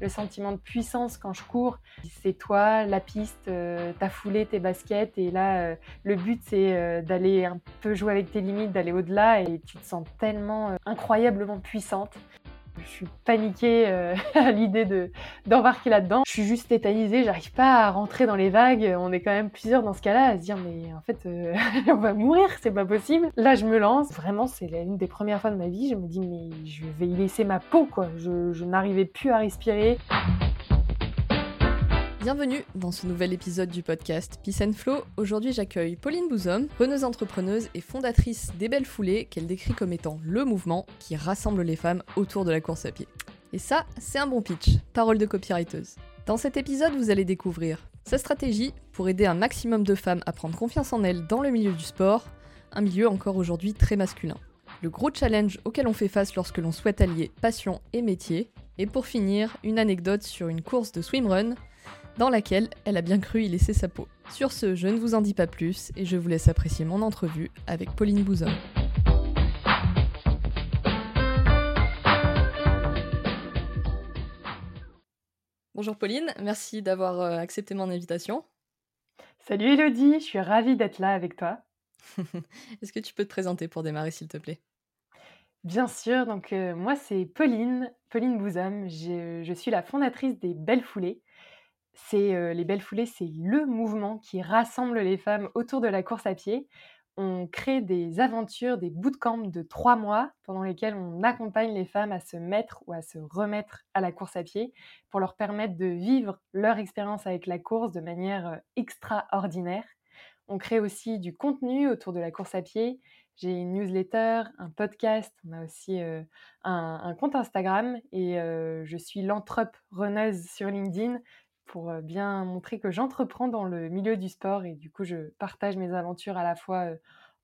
le sentiment de puissance quand je cours. C'est toi, la piste, euh, ta foulée, tes baskets. Et là, euh, le but, c'est euh, d'aller un peu jouer avec tes limites, d'aller au-delà. Et tu te sens tellement incroyablement puissante. Je suis paniquée euh, à l'idée de d'embarquer là-dedans. Je suis juste tétanisée, j'arrive pas à rentrer dans les vagues. On est quand même plusieurs dans ce cas-là à se dire mais en fait euh, on va mourir, c'est pas possible. Là je me lance, vraiment c'est l'une des premières fois de ma vie, je me dis mais je vais y laisser ma peau quoi. Je n'arrivais plus à respirer. Bienvenue dans ce nouvel épisode du podcast Peace and Flow. Aujourd'hui, j'accueille Pauline Bouzom, preneuse entrepreneuse et fondatrice des Belles Foulées, qu'elle décrit comme étant le mouvement qui rassemble les femmes autour de la course à pied. Et ça, c'est un bon pitch, parole de copywriteuse. Dans cet épisode, vous allez découvrir sa stratégie pour aider un maximum de femmes à prendre confiance en elles dans le milieu du sport, un milieu encore aujourd'hui très masculin. Le gros challenge auquel on fait face lorsque l'on souhaite allier passion et métier. Et pour finir, une anecdote sur une course de swimrun dans laquelle elle a bien cru y laisser sa peau. Sur ce, je ne vous en dis pas plus et je vous laisse apprécier mon entrevue avec Pauline Bouzon. Bonjour Pauline, merci d'avoir euh, accepté mon invitation. Salut Elodie, je suis ravie d'être là avec toi. Est-ce que tu peux te présenter pour démarrer s'il te plaît? Bien sûr, donc euh, moi c'est Pauline, Pauline Bouzam, je, je suis la fondatrice des Belles Foulées c'est les belles foulées, c'est le mouvement qui rassemble les femmes autour de la course à pied. On crée des aventures, des bootcamps de trois mois pendant lesquels on accompagne les femmes à se mettre ou à se remettre à la course à pied pour leur permettre de vivre leur expérience avec la course de manière extraordinaire. On crée aussi du contenu autour de la course à pied. J'ai une newsletter, un podcast, on a aussi un, compte Instagram et je suis l'entrepreneuse sur LinkedIn pour bien montrer que j'entreprends dans le milieu du sport et du coup je partage mes aventures à la fois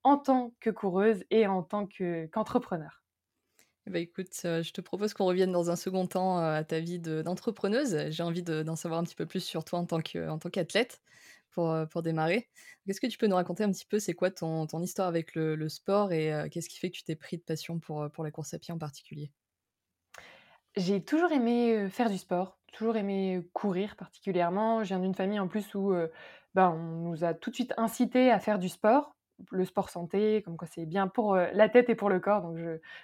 en tant que coureuse et en tant qu'entrepreneur. bah écoute, je te propose qu'on revienne dans un second temps à ta vie d'entrepreneuse. J'ai envie d'en savoir un petit peu plus sur toi en tant qu'athlète pour, démarrer. Qu'est-ce que tu peux nous raconter un petit peu? C'est quoi ton, histoire avec le, sport et qu'est-ce qui fait que tu t'es pris de passion pour la course à pied en particulier? J'ai toujours aimé faire du sport, toujours aimé courir particulièrement. Je viens d'une famille en plus où ben, on nous a tout de suite incité à faire du sport, le sport santé, comme quoi c'est bien pour la tête et pour le corps. Donc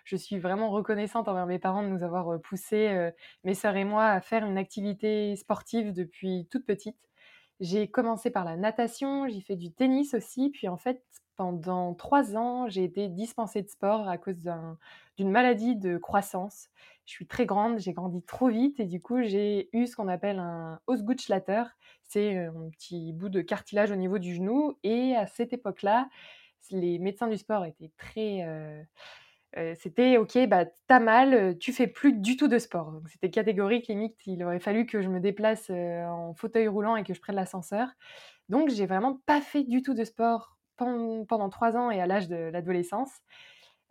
je, suis vraiment reconnaissante envers mes parents de nous avoir poussé, mes sœurs et moi, à faire une activité sportive depuis toute petite. J'ai commencé par la natation, j'ai fait du tennis aussi, puis en fait, pendant trois ans, j'ai été dispensée de sport à cause d'une maladie de croissance. Je suis très grande, j'ai grandi trop vite et du coup, j'ai eu ce qu'on appelle un Osgutschlatter. C'est un petit bout de cartilage au niveau du genou. Et à cette époque-là, les médecins du sport étaient très. c'était ok, bah t'as mal, tu fais plus du tout de sport. c'était catégorique, limite, il aurait fallu que je me déplace en fauteuil roulant et que je prenne l'ascenseur. Donc j'ai vraiment pas fait du tout de sport pendant trois ans et à l'âge de l'adolescence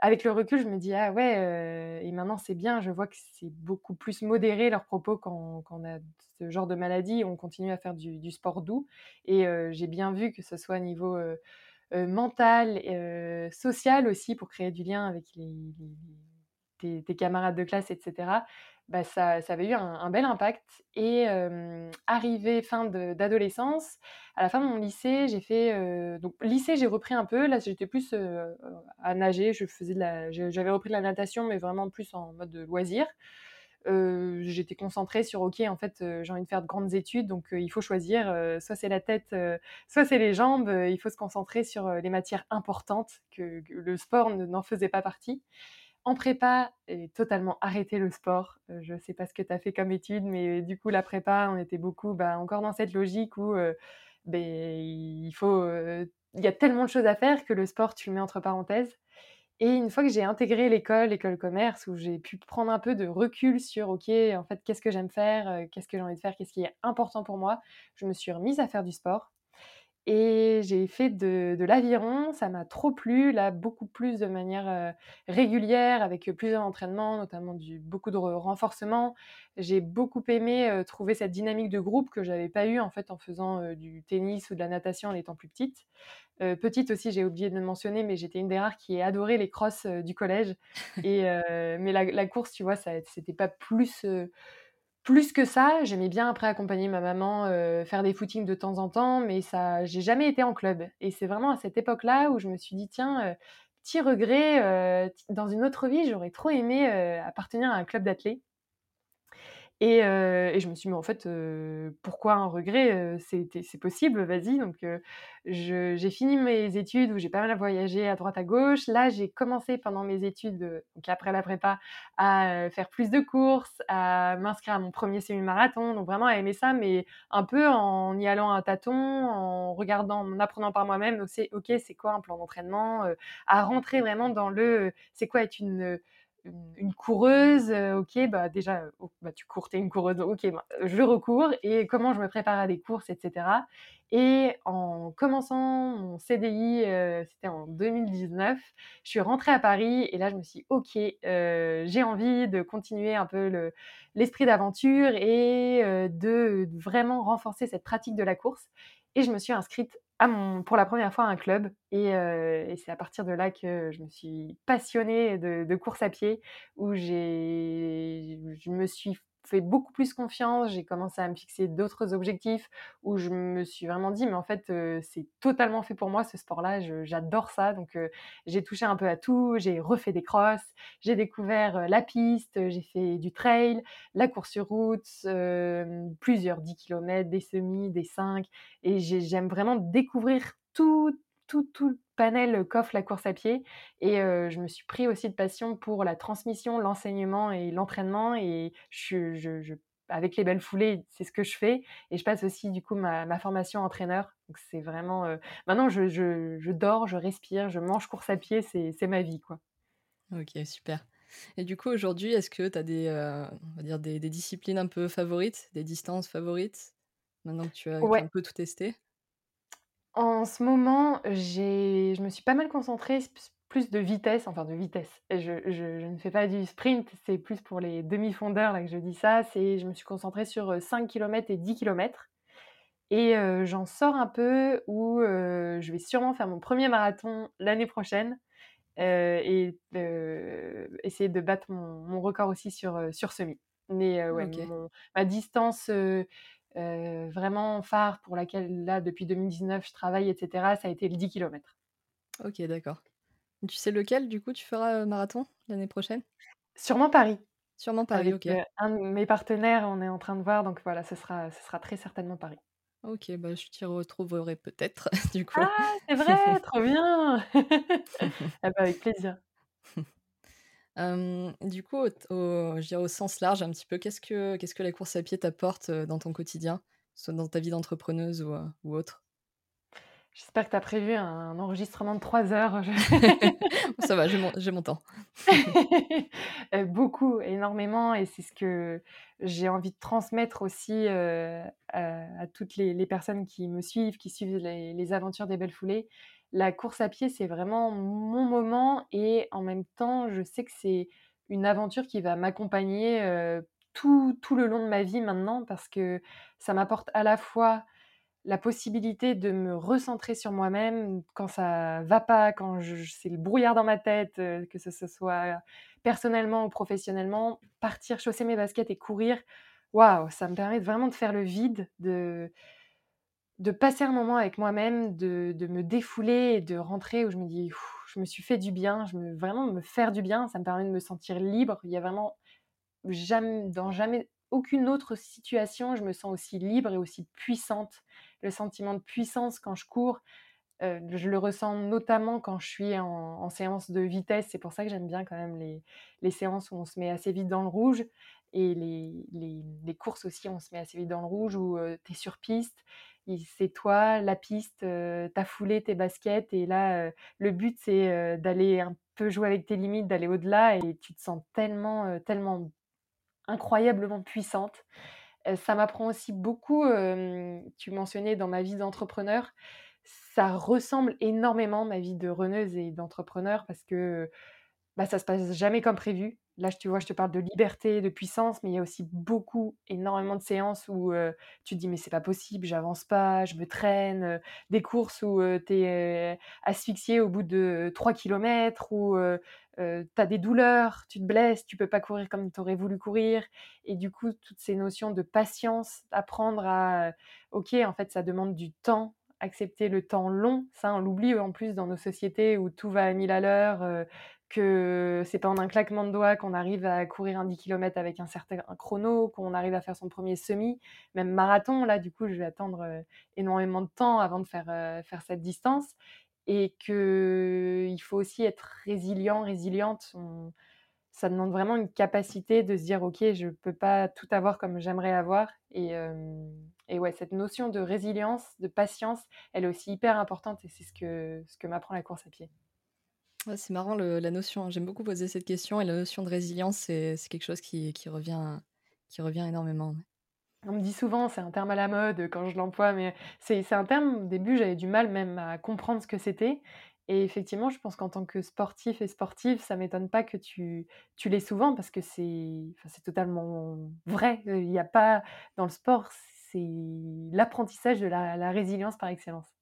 avec le recul, je me dis, ah ouais, et maintenant c'est bien, je vois que c'est beaucoup plus modéré leurs propos quand, on a ce genre de maladie, on continue à faire du, sport doux. Et j'ai bien vu que ce soit au niveau mental, social aussi, pour créer du lien avec les, tes, camarades de classe, etc. Bah, ça, ça, avait eu un, bel impact. Et arrivé fin d'adolescence, à la fin de mon lycée, j'ai fait. donc, lycée, j'ai repris un peu. Là, j'étais plus à nager. J'avais repris de la natation, mais vraiment plus en mode de loisir. j'étais concentrée sur OK, en fait, j'ai envie de faire de grandes études, donc il faut choisir. soit c'est la tête, soit c'est les jambes. il faut se concentrer sur les matières importantes, que le sport n'en faisait pas partie. En prépa, j'ai totalement arrêté le sport. je ne sais pas ce que tu as fait comme étude, mais du coup, la prépa, on était beaucoup bah, encore dans cette logique où ben, il faut. il y a tellement de choses à faire que le sport, tu le mets entre parenthèses. Et une fois que j'ai intégré l'école, l'école commerce, où j'ai pu prendre un peu de recul sur, OK, en fait, qu'est-ce que j'aime faire, qu'est-ce que j'ai envie de faire, qu'est-ce qui est important pour moi, je me suis remise à faire du sport. Et j'ai fait de, l'aviron, ça m'a trop plu, là beaucoup plus de manière régulière, avec plusieurs entraînements, notamment du, beaucoup de renforcement. J'ai beaucoup aimé trouver cette dynamique de groupe que j'avais pas eu en fait en faisant du tennis ou de la natation en étant plus petite. petite aussi, j'ai oublié de le mentionner, mais j'étais une des rares qui adorait les crosses du collège. Et, mais la, la, course, tu vois, ça c'était pas plus plus que ça, j'aimais bien après accompagner ma maman, heu, faire des footings de temps en temps, mais ça j'ai jamais été en club et c'est vraiment à cette époque-là où je me suis dit: «Tiens, heu, petit regret, heu, t dans une autre vie, j'aurais trop aimé, appartenir à un club d'athlé». Et heu et je me suis dit: «Mais en fait, heu, pourquoi un regret, c'était c'est possible, vas-y». Donc j'ai fini mes études où j'ai pas mal voyagé à droite à gauche. Là, j'ai commencé pendant mes études, donc après la prépa, à, faire plus de courses, à m'inscrire à mon 1er semi-marathon, donc vraiment à aimer ça, mais un peu en y allant à tâtons, en regardant, en apprenant par moi-même. Donc c'est OK, c'est quoi un plan d'entraînement? À rentrer vraiment dans le, c'est quoi être une, une une coureuse? OK, bah, déjà, oh, bah, tu cours, tu es une coureuse, OK, ben, je recours et comment je me prépare à des courses et cetera et en commençant mon CDI, c'était en 2019, je suis rentrée à Paris et là, je me suis dit: «OK, j'ai envie de continuer un peu le l'esprit d'aventure et de vraiment renforcer cette pratique de la course» et je me suis inscrite pour la 1re fois un club et heu et c'est à partir de là que je me suis passionnée de de course à pied, où je me suis fait beaucoup plus confiance. J'ai commencé à me fixer d'autres objectifs, où je me suis vraiment dit: «Mais en fait, c'est totalement fait pour moi ce sport-là, j'adore ça». Donc j'ai touché un peu à tout, j'ai refait des crosses, j'ai découvert, la piste, j'ai fait du trail, la course sur route, plusieurs 10 kilomètres, des semis, des 5 et j'ai j'aime vraiment découvrir tout tout tout panel qu'offre la course à pied et je me suis pris aussi de passion pour la transmission, l'enseignement et l'entraînement et je je je avec les belles foulées, c'est ce que je fais et je passe aussi du coup ma ma formation entraîneur. Donc c'est vraiment, maintenant je je dors, je respire, je mange course à pied, c'est ma vie, quoi. OK, super et du coup, aujourd'hui, est-ce que tu as des, on va dire des des disciplines un peu favorites, des distances favorites? Maintenant que tu as Ouais. un peu tout tester? En ce moment, j'ai je me suis pas mal concentrée plus de vitesse, enfin de vitesse. Je je je ne fais pas du sprint, c'est plus pour les demi-fondeurs là que je dis ça. C'est je me suis concentrée sur, heu, 5 kilomètres et 10 kilomètres et j'en sors un peu où, je vais sûrement faire mon 1er marathon l'année prochaine, et essayer de battre mon mon record aussi sur, sur semi. Mais ouais, mon ma distance, heu, vraiment phare pour laquelle là, depuis 2019, je travaille et cetera, ça a été le 10 kilomètres. OK, d'accord. Tu sais lequel du coup tu feras, heu, marathon l'année prochaine? Sûrement Paris. Sûrement Paris, Avec, OK. heu, un de mes partenaires, on est en train de voir, donc voilà, ce sera ce sera très certainement Paris. OK, bah, je t'y retrouverai peut-être du coup. Ah! C'est vrai? Trop bien! Ah bah, avec plaisir. Du coup, au t au je dirais au sens large un petit peu, qu'est-ce que qu'est-ce que la course à pied t'apporte, dans ton quotidien? Soit dans ta vie d'entrepreneuse ou, autre? J'espère que tu as prévu un enregistrement de 3 heures, Ça va, j'ai mon j'ai mon temps. Heu, beaucoup, énormément et c'est ce que j'ai envie de transmettre aussi, à à toutes les les personnes qui me suivent, qui suivent les les aventures des Belles Foulées. La course à pied, c'est vraiment mon moment et en même temps, je sais que c'est une aventure qui va m'accompagner, tout le long de ma vie maintenant parce que ça m'apporte à la fois la possibilité de me recentrer sur moi-même quand ça va pas, quand c'est le brouillard dans ma tête, que ce soit personnellement ou professionnellement, partir, chausser mes baskets et courir, waouh! Ça me permet vraiment de faire le vide, de de passer un moment avec moi-même, de de me défouler et de rentrer où je me dis: «Je me suis fait du bien», je me vraiment me faire du bien, ça me permet de me sentir libre. Il y a vraiment jam dans jamais aucune autre situation, je me sens aussi libre et aussi puissante. Le sentiment de puissance quand je cours, heu, je le ressens notamment quand je suis en séance de vitesse. C'est pour ça que j'aime bien quand même les les séances où on se met assez vite dans le rouge et les les les courses aussi, on se met assez vite dans le rouge où, heu, tu es sur piste, c'est toi, la piste, ta foulée, tes baskets et là, le but c'est, d'aller un peu jouer avec tes limites, d'aller au-delà et tu te sens tellement, tellement incroyablement puissante. Ça m'apprend aussi beaucoup, tu mentionnais dans ma vie d'entrepreneur, ça ressemble énormément ma vie de runneuse et d'entrepreneur parce que bah, ça se passe jamais comme prévu. Là, tu vois, je te parle de liberté, de puissance, mais il y a aussi beaucoup, énormément de séances où, tu te dis: «Mais c'est pas possible, j'avance pas, je me traîne», des courses où, tu es asphyxié au bout de 3 kilomètres, où, tu as des douleurs, tu te blesses, tu peux pas courir comme tu aurais voulu courir et du coup, toutes ces notions de patience, apprendre à, OK, en fait, ça demande du temps, accepter le temps long, ça on l'oublie en plus dans nos sociétés où tout va à 1000 à l'heure, heu, que c'est pas en un claquement de doigts qu'on arrive à courir un 10 kilomètres avec un certain chrono, qu'on arrive à faire son premier semi, même marathon. Là, du coup, je vais attendre, heu, énormément de temps avant de faire, heu, faire cette distance et qu'il faut aussi être résilient, résiliente. Ça demande vraiment une capacité de se dire: «OK, je peux pas tout avoir comme j'aimerais avoir» et hem et ouais, cette notion de résilience, de patience, elle est aussi hyper importante et c'est ce que ce que m'apprend la course à pied. Ouais, c'est marrant le la notion, hein. J'aime beaucoup poser cette question et la notion de résilience, c'est quelque chose qui qui revient qui revient énormément. On me dit souvent, c'est un terme à la mode, quand je l'emploie, mais c'est un terme, au début, j'avais du mal même à comprendre ce que c'était et effectivement, je pense qu'en tant que sportif et sportive, ça m'étonne pas que tu tu l'aies souvent parce que c'est enfin, totalement vrai. Heu, il y a pas dans le sport, c'est l'apprentissage de la la résilience par excellence.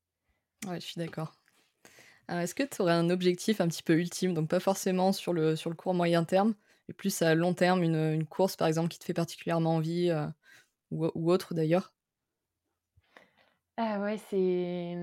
Ouais, je suis d'accord. Heu, est-ce que tu aurais un objectif un petit peu ultime, donc pas forcément sur le sur le court moyen terme, mais plus à long terme, une, une course par exemple qui te fait particulièrement envie, heu, ou ou autre d'ailleurs? Ah ouais, c'est,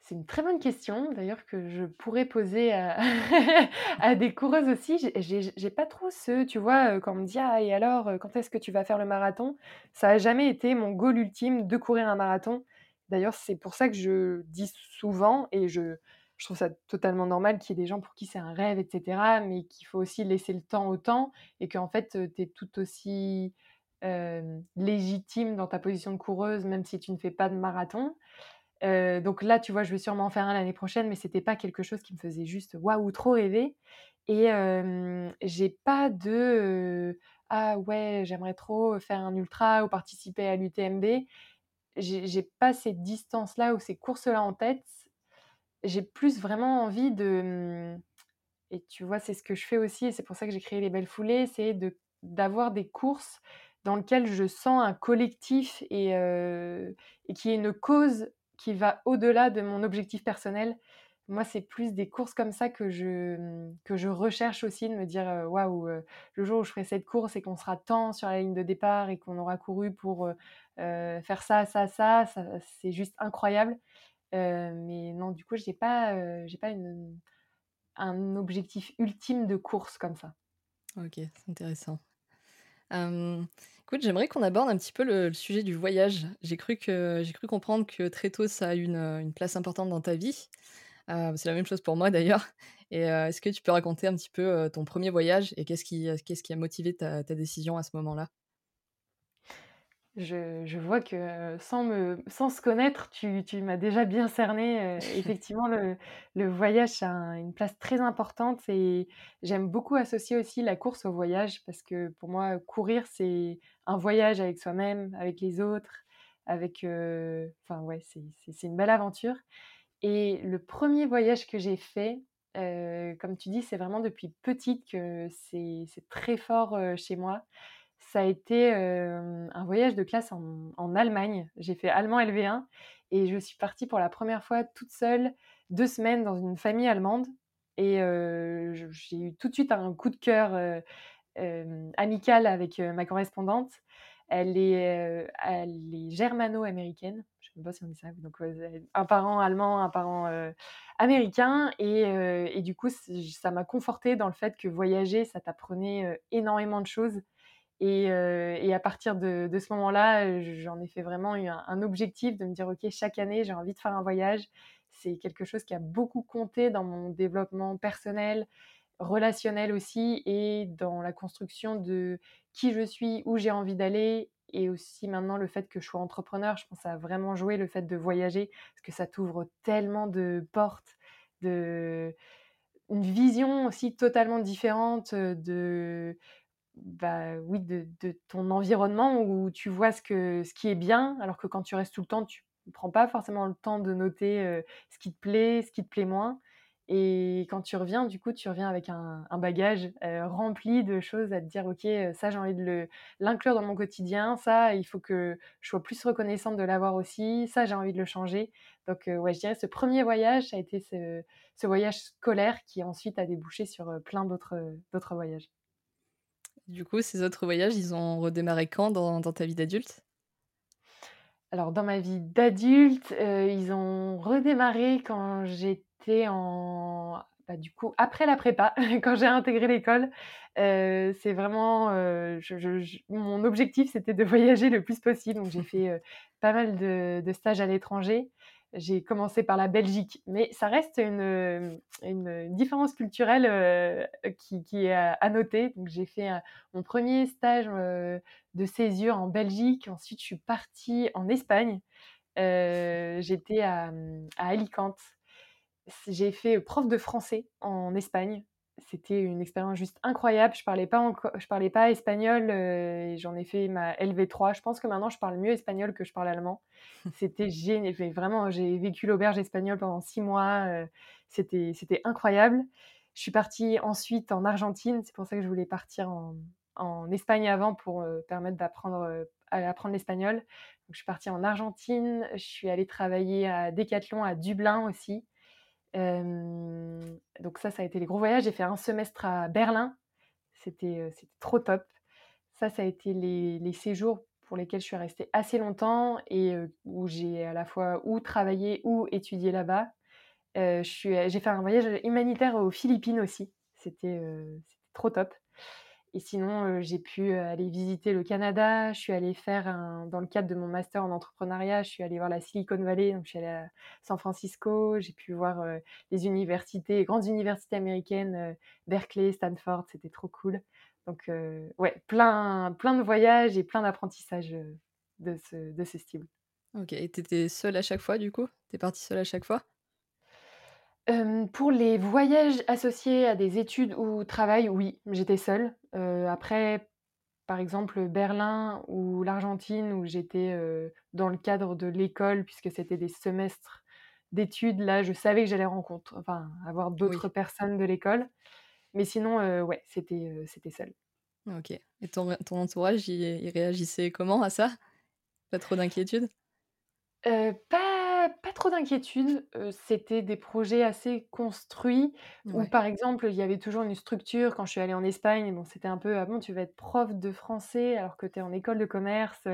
c'est une très bonne question d'ailleurs que je pourrais poser à des coureuses aussi. J'ai pas trop ce tu vois, heu, quand on me dit: «Ah et alors, quand est-ce que tu vas faire le marathon?» ça a jamais été mon goal ultime de courir un marathon. D'ailleurs, c'est pour ça que je dis souvent et je trouve ça totalement normal qu'il y ait des gens pour qui c'est un rêve et cetera, mais qu'il faut aussi laisser le temps au temps et qu'en fait, tu es tout aussi, légitime dans ta position de coureuse, même si tu ne fais pas de marathon. Donc là, tu vois, je vais sûrement en faire un l'année prochaine, mais c'était pas quelque chose qui me faisait juste waouh, trop rêver et j'ai pas de, «Ah ouais, j'aimerais trop faire un ultra ou participer à l'UTMB». J'ai pas ces distances-là ou ces courses-là en tête. J'ai plus vraiment envie de, mmh et tu vois, c'est ce que je fais aussi et c'est pour ça que j'ai créé les Belles Foulées, c'est de d'avoir des courses dans lesquelles je sens un collectif et heu et qu'il y ait une cause qui va au-delà de mon objectif personnel. Moi, c'est plus des courses comme ça que je, que je recherche aussi, de me dire, «Waouh, heu, le jour où je ferai cette course et qu'on sera tant sur la ligne de départ et qu'on aura couru pour, faire ça, ça, ça, ça c'est juste incroyable». Mais non, du coup, j'ai pas, heu, j'ai pas un objectif ultime de course comme ça. OK, c'est intéressant. Écoute, j'aimerais qu'on aborde un petit peu le sujet du voyage. J'ai cru cru comprendre que très tôt, ça a eu une place importante dans ta vie. Heu, c'est la même chose pour moi d'ailleurs et heu, est-ce que tu peux raconter un petit peu, heu, ton premier voyage et qu'est-ce qui, qu'est-ce qui a motivé ta ta décision à ce moment-là? Je je vois que sans me sans se connaître, tu tu m'as déjà bien cerné, effectivement le le voyage a un une place très importante et j'aime beaucoup associer aussi la course au voyage parce que pour moi, courir, c'est un voyage avec soi-même, avec les autres, avec, enfin ouais, c'est une belle aventure et le premier voyage que j'ai fait, heu, comme tu dis, c'est vraiment depuis petite que c'est très fort, chez moi. Ça a été, un voyage de classe en Allemagne. J'ai fait allemand LV1 et je suis partie pour la première fois toute seule 2 semaines dans une famille allemande et j'ai eu tout de suite un coup de cœur, amical avec, ma correspondante. Elle est germano-américaine. Je donc un parent allemand, un parent, américain et et du coup, ça m'a confortée dans le fait que voyager, ça t'apprenait, énormément de choses et et à partir de ce moment-là, j'en ai fait vraiment un un objectif de me dire: «OK, chaque année, j'ai envie de faire un voyage». C'est quelque chose qui a beaucoup compté dans mon développement personnel, relationnel aussi et dans la construction de qui je suis, où j'ai envie d'aller et aussi maintenant le fait que je sois entrepreneur. Je pense a vraiment joué le fait de voyager parce que ça t'ouvre tellement de portes, de une vision aussi totalement différente, de bah, oui, de ton environnement où tu vois ce que ce qui est bien, alors que quand tu restes tout le temps, tu ne prends pas forcément le temps de noter, ce qui te plaît, ce qui te plaît moins Et quand tu reviens, du coup, tu reviens avec un, bagage rempli de choses à te dire, OK, ça, j'ai envie de l'inclure dans mon quotidien, ça, il faut que je sois plus reconnaissante de l'avoir aussi, ça, j'ai envie de le changer. Donc, ouais, je dirais, ce premier voyage, ça a été ce, voyage scolaire qui ensuite a débouché sur plein d'autres voyages. Du coup, ces autres voyages, ils ont redémarré quand dans, ta vie d'adulte? Alors, dans ma vie d'adulte, ils ont redémarré quand j'étais en bah, du coup, après la prépa, quand j'ai intégré l'école, c'est vraiment, mon objectif, c'était de voyager le plus possible. Donc j'ai fait, pas mal de stages à l'étranger. J'ai commencé par la Belgique, mais ça reste une, différence culturelle, qui est à noter. Donc j'ai fait, mon premier stage, de césure en Belgique. Ensuite, je suis partie en Espagne. j'étais à, mmh, à Alicante j'ai fait prof de français en Espagne. C'était une expérience juste incroyable. Je parlais pas je parlais pas espagnol et j'en ai fait ma LV3. Je pense que maintenant je parle mieux espagnol que je parle allemand. C'était génial. Vraiment, j'ai vécu l'auberge espagnole pendant six mois. c'était c'était incroyable. Je suis partie ensuite en Argentine. C'est pour ça que je voulais partir en, en Espagne avant pour permettre d'apprendre à apprendre l'espagnol. Je suis partie en Argentine. Je suis allée travailler à Decathlon à Dublin aussi donc ça, ça a été les gros voyages. J'ai fait un semestre à Berlin. C'était trop top. Ça, ça a été les, séjours pour lesquels je suis restée assez longtemps et où j'ai à la fois ou travaillé ou étudié là-bas. j'ai fait un voyage humanitaire aux Philippines aussi. C'était trop top. Et sinon, j'ai pu aller visiter le Canada. Je suis allée faire, dans le cadre de mon master en entrepreneuriat, je suis allée voir la Silicon Valley. Donc, je suis allée à San Francisco. J'ai pu voir les universités, grandes universités américaines, Berkeley, Stanford. C'était trop cool. Donc, ouais, plein, plein de voyages et plein d'apprentissages de ce, de ce style. Ok, et tu étais seule à chaque fois, du coup? Tu es partie seule à chaque fois? Pour les voyages associés à des études ou travail, oui, j'étais seule. après, par exemple, Berlin ou l'Argentine où j'étais, dans le cadre de l'école puisque c'était des semestres d'études, là, je savais que j'allais rencontrer enfin, avoir d'autres personnes de l'école. Mais sinon, ouais, c'était, c'était seul. OK et ton ton entourage, il réagissait comment à ça? Pas trop d'inquiétude? pas pas trop d'inquiétude. c'était des projets assez construits où, par exemple, il y avait toujours une structure. Quand je suis allée en Espagne, bon, c'était un peu: «Ah bon, tu vas être prof de français alors que tu es en école de commerce,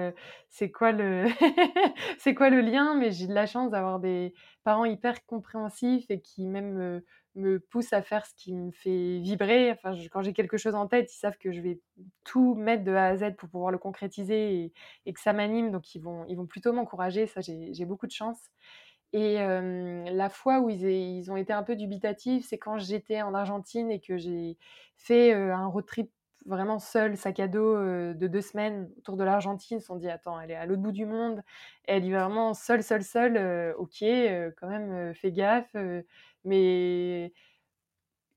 c'est quoi le c'est quoi le lien?» mais j'ai de la chance d'avoir des parents hyper compréhensifs et qui même, me pousse à faire ce qui me fait vibrer. Enfin, quand j'ai quelque chose en tête, ils savent que je vais tout mettre de A à Z pour pouvoir le concrétiser et, que ça m'anime. Donc, ils vont, ils vont plutôt m'encourager. Ça, j'ai beaucoup de chance. Et la fois où ils, ils, ont été un peu dubitatifs, c'est quand j'étais en Argentine et que j'ai fait un road trip vraiment seul, sac à dos de deux semaines autour de l'Argentine. Ils se sont dit, attends, elle est à l'autre bout du monde. Elle est vraiment seule, seule, seule. ok, quand même, fais gaffe mais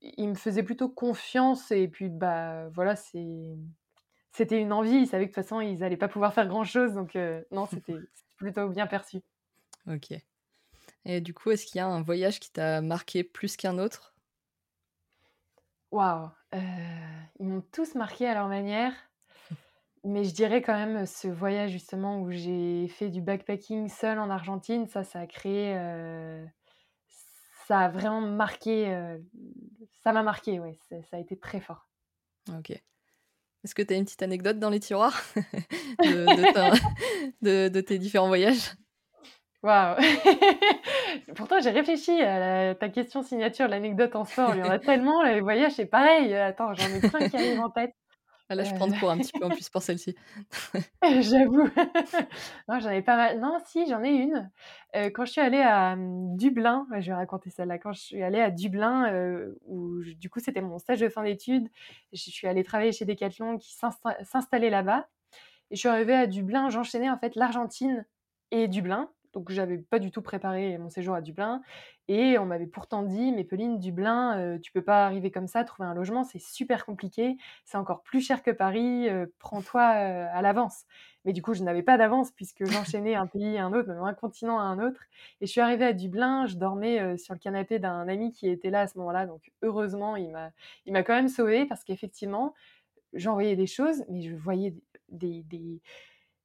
il me faisait plutôt confiance et puis bah voilà, c'est c'était une envie, ils savaient que de toute façon ils n'allaient pas pouvoir faire grand chose donc non, c'était plutôt bien perçu. OK. Et du coup, est-ce qu'il y a un voyage qui t'a marqué plus qu'un autre? Waouh! Ils m'ont tous marqué à leur manière. Mais je dirais quand même ce voyage justement où j'ai fait du backpacking seul en Argentine, ça, ça a créé, ça a vraiment marqué, ça m'a marqué, ouais, ça a été très fort. Ok. Est-ce que tu as une petite anecdote dans les tiroirs de, de, tes différents voyages? Waouh Pourtant, j'ai réfléchi à ta question signature, l'anecdote en sport. Il y en a tellement, les voyages, c'est pareil. Attends, j'en ai plein qui arrivent en tête. Ah là, je prends de cours un petit peu en plus pour celle-ci. J'avoue. non, j'en ai pas mal. Non, si, j'en ai une. Euh, quand je suis allée à mmh, Dublin, je vais raconter celle-là. Quand je suis allée à Dublin, euh, où du coup c'était mon stage de fin d'études, je suis allée travailler chez Decathlon qui s'installait là-bas. Et je suis arrivée à Dublin, j'enchaînais en fait l'Argentine et Dublin. Donc j'avais pas du tout préparé mon séjour à Dublin. Et on m'avait pourtant dit, mais Pauline, Dublin, euh, tu peux pas arriver comme ça, trouver un logement, c'est super compliqué, c'est encore plus cher que Paris, euh, prends-toi euh, à l'avance. Mais du coup, je n'avais pas d'avance puisque j'enchaînais un pays à un autre, même un continent à un autre. Et je suis arrivée à Dublin, je dormais sur le canapé d'un ami qui était là à ce moment-là, donc heureusement, il m'a, il m'a quand même sauvée parce qu'effectivement, j'envoyais des choses, mais je voyais des, des,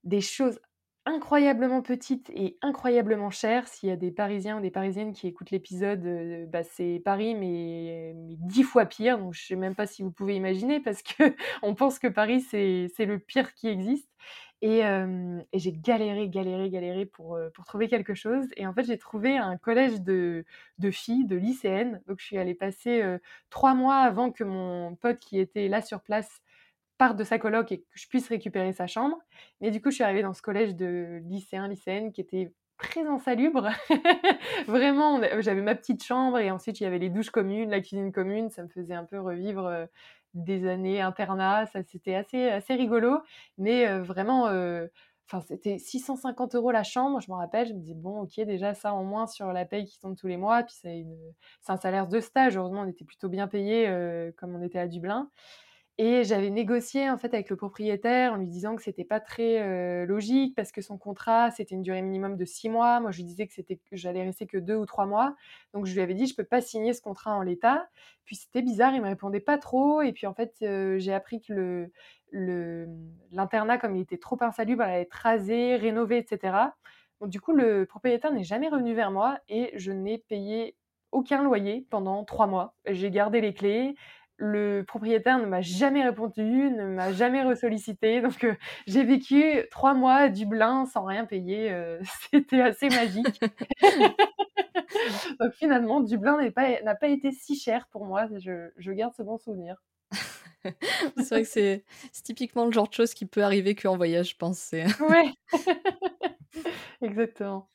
des choses incroyablement petite et incroyablement chère. S'il y a des Parisiens ou des Parisiennes qui écoutent l'épisode, euh, bah, c'est Paris, mais, dix fois pire. Donc je sais même pas si vous pouvez imaginer, parce que on pense que Paris c'est le pire qui existe. Et, j'ai galéré, galéré, galéré pour, euh, pour trouver quelque chose. Et en fait, j'ai trouvé un collège de, de filles, de lycéennes. Donc, je suis allée passer euh, trois mois avant que mon pote qui était là sur place de sa coloc et que je puisse récupérer sa chambre. Mais du coup, je suis arrivée dans ce collège de lycéens, lycéennes qui était très insalubre. Vraiment, j'avais ma petite chambre et ensuite il y avait les douches communes, la cuisine commune. Ça me faisait un peu revivre euh, des années internat. Ça, c'était assez, assez rigolo. Mais euh, vraiment, euh, enfin, c'était 650 euros la chambre. Je me rappelle, je me dis, bon, ok, déjà ça en moins sur la paye qui tombe tous les mois. Puis c'est, c'est un salaire de stage. Heureusement, on était plutôt bien payé comme on était à Dublin. Et j'avais négocié en fait avec le propriétaire en lui disant que c'était pas très logique parce que son contrat c'était une durée minimum de six mois. Moi je lui disais que c'était j'allais rester que deux ou trois mois. Donc je lui avais dit je peux pas signer ce contrat en l'état. Puis c'était bizarre, il me répondait pas trop. Et puis en fait j'ai appris que le l'internat comme il était trop insalubre allait être rasé, rénové, etc. Donc du coup le propriétaire n'est jamais revenu vers moi et je n'ai payé aucun loyer pendant trois mois. J'ai gardé les clés, le propriétaire ne m'a jamais répondu, ne m'a jamais ressollicité. Donc, euh, j'ai vécu trois mois à Dublin sans rien payer. Euh, c'était assez magique. donc, finalement, Dublin n'a pas, pas, été si cher pour moi. Je, je garde ce bon souvenir. c'est vrai que c'est typiquement le genre de chose qui peut arriver qu'en voyage, je pense. ouais, exactement.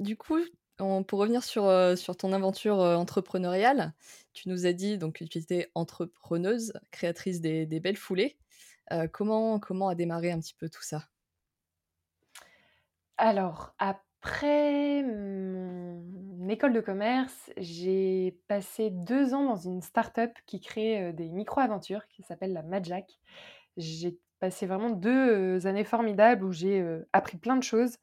du coup, pour revenir sur, euh, ton aventure euh, entrepreneuriale, tu nous as dit donc, que tu étais entrepreneuse, créatrice des, belles foulées. Euh, comment, a démarré un petit peu tout ça? Alors, après mon école de commerce, j'ai passé deux ans dans une start-up qui crée des micro-aventures qui s'appelle la Majak. J'ai passé vraiment deux années formidables où j'ai appris plein de choses.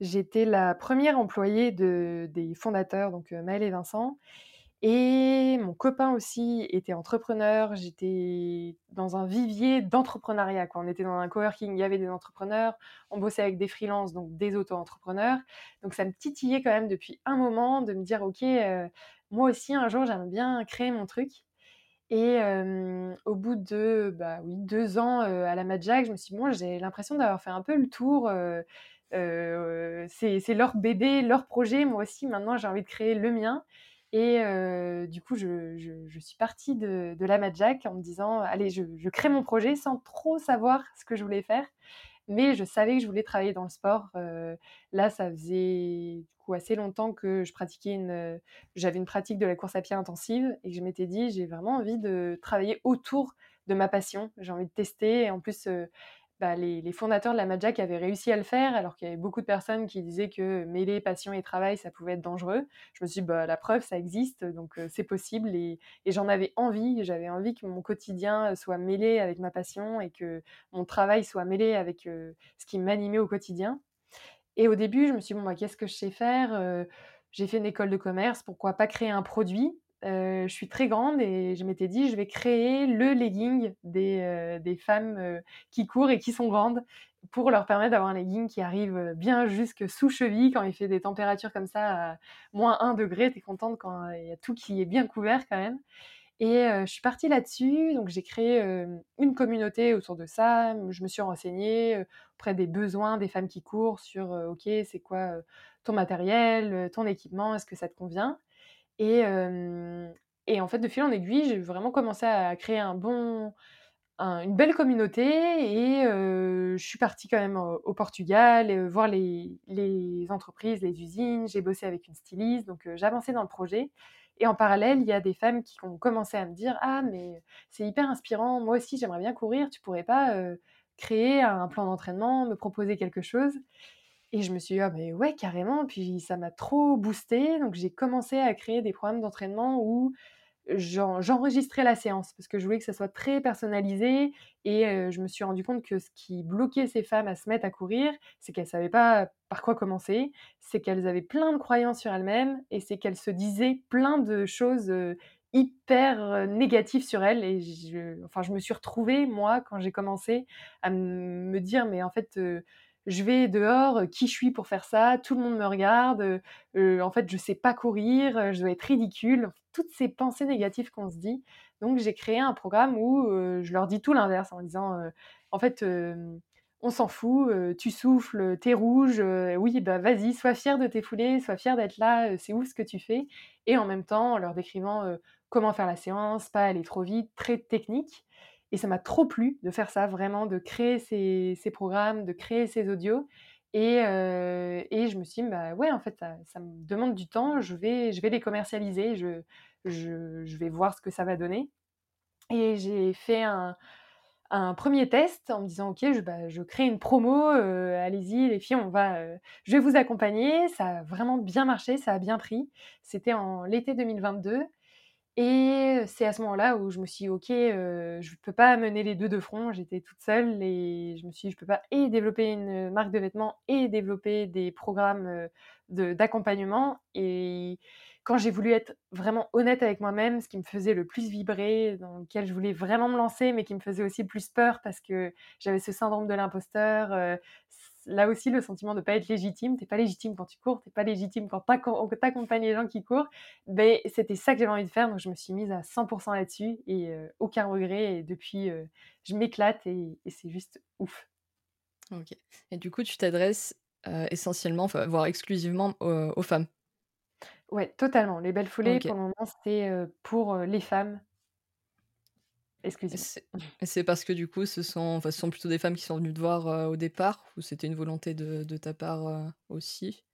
J'étais la première employée de, des fondateurs, donc euh, Maëlle et Vincent. Et mon copain aussi était entrepreneur. J'étais dans un vivier d'entrepreneuriat. On était dans un coworking, il y avait des entrepreneurs. On bossait avec des freelances, donc des auto-entrepreneurs. Donc ça me titillait quand même depuis un moment de me dire, OK, euh, moi aussi, un jour, j'aimerais bien créer mon truc. Et au bout de bah, oui, deux ans à la Majak, je me suis dit, bon, j'ai l'impression d'avoir fait un peu le tour. C'est leur bébé, leur projet. Moi aussi, maintenant, j'ai envie de créer le mien. Et du coup, je, suis partie de, la Majak en me disant, allez, je, crée mon projet sans trop savoir ce que je voulais faire. Mais je savais que je voulais travailler dans le sport. Là, ça faisait du coup assez longtemps que je pratiquais une, j'avais une pratique de la course à pied intensive et que je m'étais dit, j'ai vraiment envie de travailler autour de ma passion. J'ai envie de tester. Et en plus, bah, les, fondateurs de la Majak avaient réussi à le faire, alors qu'il y avait beaucoup de personnes qui disaient que mêler passion et travail, ça pouvait être dangereux. Je me suis dit, bah, la preuve, ça existe, donc euh, c'est possible. Et, j'en avais envie, j'avais envie que mon quotidien euh, soit mêlé avec ma passion et que mon travail soit mêlé avec euh, ce qui m'animait au quotidien. Et au début, je me suis dit, bon, bah, qu'est-ce que je sais faire? J'ai fait une école de commerce, pourquoi pas créer un produit? Je suis très grande et je m'étais dit, je vais créer le legging des, femmes qui courent et qui sont grandes pour leur permettre d'avoir un legging qui arrive bien jusque sous cheville quand il fait des températures comme ça à moins 1 degré. Tu es contente quand il y a tout qui est bien couvert quand même. Et je suis partie là-dessus, donc j'ai créé une communauté autour de ça. Je me suis renseignée auprès des besoins des femmes qui courent sur OK, c'est quoi ton matériel, ton équipement, est-ce que ça te convient? Et, en fait, de fil en aiguille, j'ai vraiment commencé à créer un bon, une belle communauté et je suis partie quand même au, Portugal, voir les, entreprises, les usines. J'ai bossé avec une styliste, donc j'avançais dans le projet. Et en parallèle, il y a des femmes qui ont commencé à me dire Ah, mais c'est hyper inspirant, moi aussi j'aimerais bien courir, tu pourrais pas créer un plan d'entraînement, me proposer quelque chose? Et je me suis dit: «Ah mais ouais, carrément», puis ça m'a trop boosté donc j'ai commencé à créer des programmes d'entraînement où j'en j'enregistrais la séance parce que je voulais que ça soit très personnalisé et je me suis rendu compte que ce qui bloquait ces femmes à se mettre à courir, c'est qu'elles savaient pas par quoi commencer, c'est qu'elles avaient plein de croyances sur elles-mêmes et c'est qu'elles se disaient plein de choses, hyper, négatives sur elles et je enfin, je me suis retrouvée, moi, quand j'ai commencé à me dire: «Mais en fait, je vais dehors, heu, qui je suis pour faire ça? Tout le monde me regarde, heu heu, en fait, je sais pas courir, je dois être ridicule». Toutes ces pensées négatives qu'on se dit. Donc j'ai créé un programme où, je leur dis tout l'inverse en disant, «En fait, on s'en fout, tu souffles, tu es rouge, oui, bah, vas-y, sois fière de tes foulées, sois fière d'être là, c'est ouf ce que tu fais» et en même temps, en leur décrivant, comment faire la séance, pas aller trop vite, très technique et ça m'a trop plu de faire ça, vraiment de créer ces programmes, de créer ces audios et heu et je me suis dit: «Bah, ouais, en fait, ça me demande du temps, je vais je vais les commercialiser, je je vais voir ce que ça va donner» et j'ai fait un un 1er test en me disant: «OK, je bah, je crée une promo, heu, allez-y les filles, on va, heu, je vais vous accompagner». Ça a vraiment bien marché, ça a bien pris. C'était en l'été 2022 et c'est à ce moment-là où je me suis dit: «OK, je peux pas mener les 2 de front». J'étais toute seule et je me suis dit: «Je peux pas et développer une marque de vêtements et développer des programmes, d'accompagnement» et quand j'ai voulu être vraiment honnête avec moi-même, ce qui me faisait le plus vibrer, dans lequel je voulais vraiment me lancer, mais qui me faisait aussi le plus peur parce que j'avais ce syndrome de l'imposteur, là aussi le sentiment de pas être légitime. Tu es pas légitime quand tu cours, tu es pas légitime quand tu accom tu accompagnes les gens qui courent. Beh, c'était ça que j'avais envie de faire, donc je me suis mise à 100% là-dessus et heu, aucun regret et depuis, heu, je m'éclate et et c'est juste ouf. OK et du coup, tu t'adresses, heu, essentiellement, voire exclusivement aux aux femmes? Ouais, totalement. Les belles foulées, pour le moment, c'est, heu, pour, les femmes C'est parce que, du coup, ce sont enfin, ce sont plutôt des femmes qui sont venues te voir, heu, au départ ou c'était une volonté de de ta part, heu, aussi?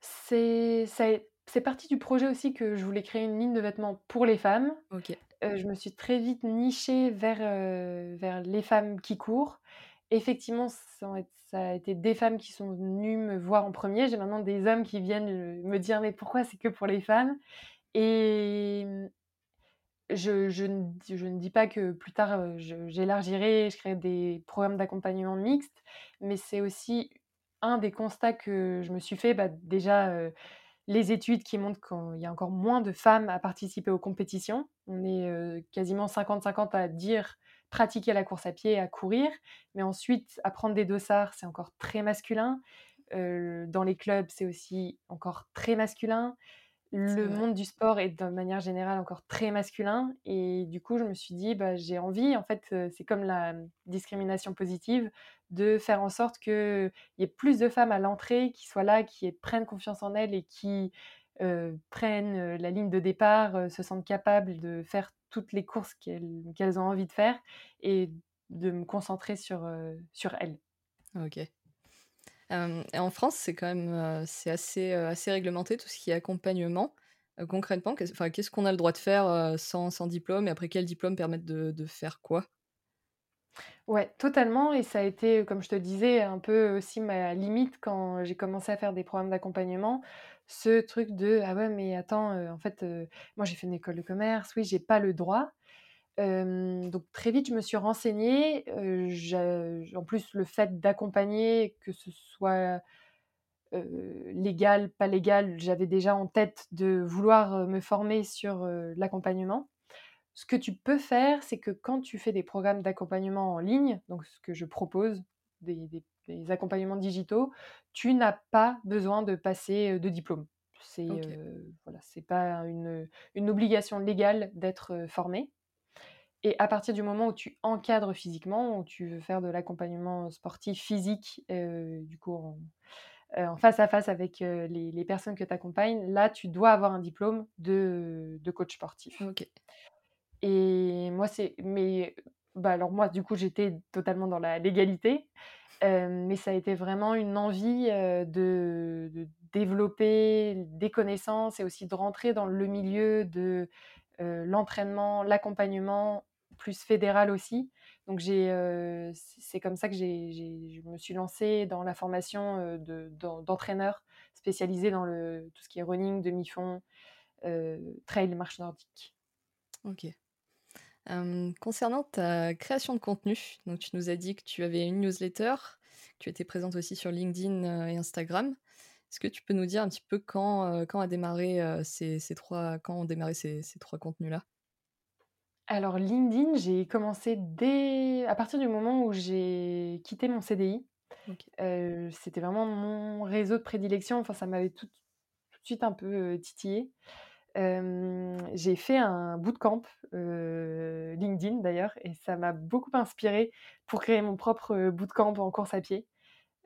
C'est ça c'est parti du projet aussi que je voulais créer une ligne de vêtements pour les femmes. OK. Heu, je me suis très vite nichée vers, heu, vers les femmes qui courent. Effectivement, ça a été des femmes qui sont venues me voir en 1er. J'ai maintenant des hommes qui viennent, heu, me dire: «Mais pourquoi c'est que pour les femmes?» et mmh, je je ne je dis pas que plus tard, je j'élargirai, je créerai des programmes d'accompagnement mixtes, mais c'est aussi un des constats que je me suis fait. Bah, déjà, heu, les études qui montrent qu'il y a encore moins de femmes à participer aux compétitions. On est, heu, quasiment 50-50 à dire pratiquer la course à pied, à courir, mais ensuite à prendre des dossards, c'est encore très masculin. Dans les clubs, c'est aussi encore très masculin. Le monde du sport est, de manière générale, encore très masculin et du coup, je me suis dit: «Bah, j'ai envie», en fait, c'est comme la, mmh, discrimination positive, de faire en sorte qu'il y ait plus de femmes à l'entrée qui soient là, qui prennent confiance en elles et qui, prennent, la ligne de départ, se sentent capables de faire toutes les courses qu'elles ont envie de faire et de me concentrer sur, sur elles. OK. En France, c'est quand même, assez, assez réglementé tout ce qui est accompagnement. Concrètement, qu'est-ce qu'on a le droit de faire, sans sans diplôme? Et après quels diplômes permettent de de faire quoi? Ouais, totalement et ça a été, comme je te disais, un peu aussi ma limite quand j'ai commencé à faire des programmes d'accompagnement. Ce truc de: «Ah ouais, mais attends, en fait, moi j'ai fait une école de commerce, oui, j'ai pas le droit». Donc très vite, je me suis renseignée, en plus, le fait d'accompagner, que ce soit, légal, pas légal, j'avais déjà en tête de vouloir, me former sur, l'accompagnement. Ce que tu peux faire, c'est que quand tu fais des programmes d'accompagnement en ligne, donc ce que je propose, des des des accompagnements digitaux, tu n'as pas besoin de passer, de diplôme. C'est, OK. heu, voilà, c'est pas une, une obligation légale d'être, formé et à partir du moment où tu encadres physiquement, où tu veux faire de l'accompagnement sportif physique, heu, du coup en, heu, en face à face avec, heu, les les personnes que tu accompagnes, là, tu dois avoir un diplôme de de coach sportif OK. et moi, c'est mais bah, alors moi, du coup, j'étais totalement dans la légalité, mais ça a été vraiment une envie, de de développer des connaissances et aussi de rentrer dans le milieu de, l'entraînement, l'accompagnement, plus fédéral aussi. Donc j'ai, euh, c'est comme ça que j'ai, j'ai- je me suis lancée dans la formation euh, de, d'en- d'entraîneur spécialisé dans le, tout ce qui est running, demi-fond, euh, trail, marche nordique. Ok. Euh, concernant ta création de contenu, donc tu nous as dit que tu avais une newsletter, que tu étais présente aussi sur LinkedIn euh, et Instagram. Est-ce que tu peux nous dire un petit peu quand, euh, quand a démarré euh, ces, ces trois, quand ont démarré ces, ces trois contenus-là? Alors LinkedIn, j'ai commencé dès à partir du moment où j'ai quitté mon CDI. Heu, c'était vraiment mon réseau de prédilection, enfin ça m'avait tout tout de suite un peu. Hem, j'ai fait un bootcamp, LinkedIn d'ailleurs et ça m'a beaucoup inspirée pour créer mon propre, bootcamp en course à pied.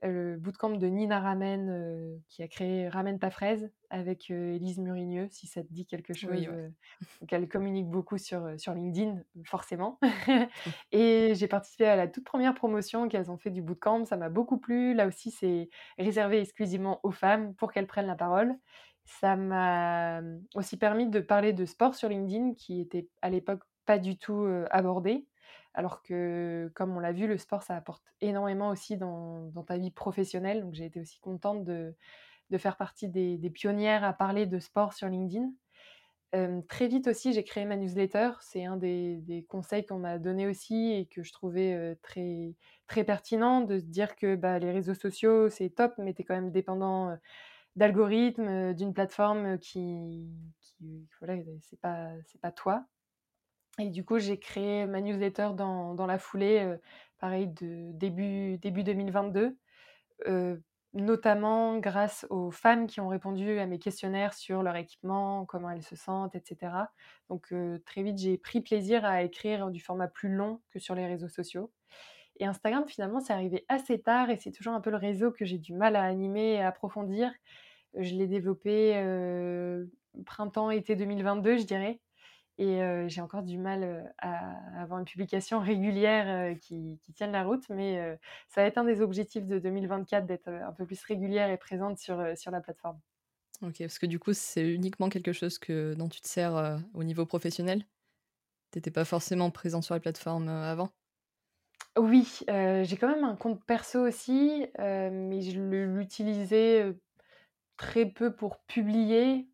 Le bootcamp de Nina Ramen, heu, qui a créé Ramène ta fraise avec, heu, Élise Murigneux, si ça te dit quelque Oui, chose, ouais. donc elle communique beaucoup sur, heu, sur LinkedIn, forcément et j'ai participé à la toute première promotion qu'elles ont fait du bootcamp, ça m'a beaucoup plu. Là aussi, c'est réservé exclusivement aux femmes pour qu'elles prennent la parole. Ça m'a, mmh, aussi permis de parler de sport sur LinkedIn qui était à l'époque pas du tout, abordé. Alors que, comme on l'a vu, le sport, ça apporte énormément aussi dans ta vie professionnelle. Donc j'ai été aussi contente de faire partie des pionnières à parler de sport sur LinkedIn. Très vite aussi, j'ai créé ma newsletter. C'est un des conseils qu'on m'a donné aussi et que je trouvais, très pertinent de se dire que, bah, les réseaux sociaux, c'est top, mais tu es quand même dépendant, heu, d'algorithmes, d'une plateforme, qui qui voilà, c'est pas pas toi. Et du coup, j'ai créé ma newsletter dans dans la foulée, heu, pareil de début début 2022, heu, notamment grâce aux femmes qui ont répondu à mes questionnaires sur leur équipement, comment elles se sentent et cetera. Donc heu, très vite, j'ai pris plaisir à écrire du format plus long que sur les réseaux sociaux. Et Instagram, finalement, c'est arrivé assez tard et c'est toujours un peu le réseau que j'ai du mal à animer et à approfondir. Je l'ai développé, printemps-été 2022, je dirais. Et j'ai encore du mal, à avoir une publication régulière, qui qui tienne la route, mais ça va être un des objectifs de 2024 d'être, un peu plus régulière et présente sur, la plateforme. Ok, parce que du coup, c'est uniquement quelque chose que, dont tu te sers au niveau professionnel? T'étais pas forcément présent sur la plateforme avant? Oui, j'ai quand même un compte perso aussi, mais je l'utilisais, très peu pour publier.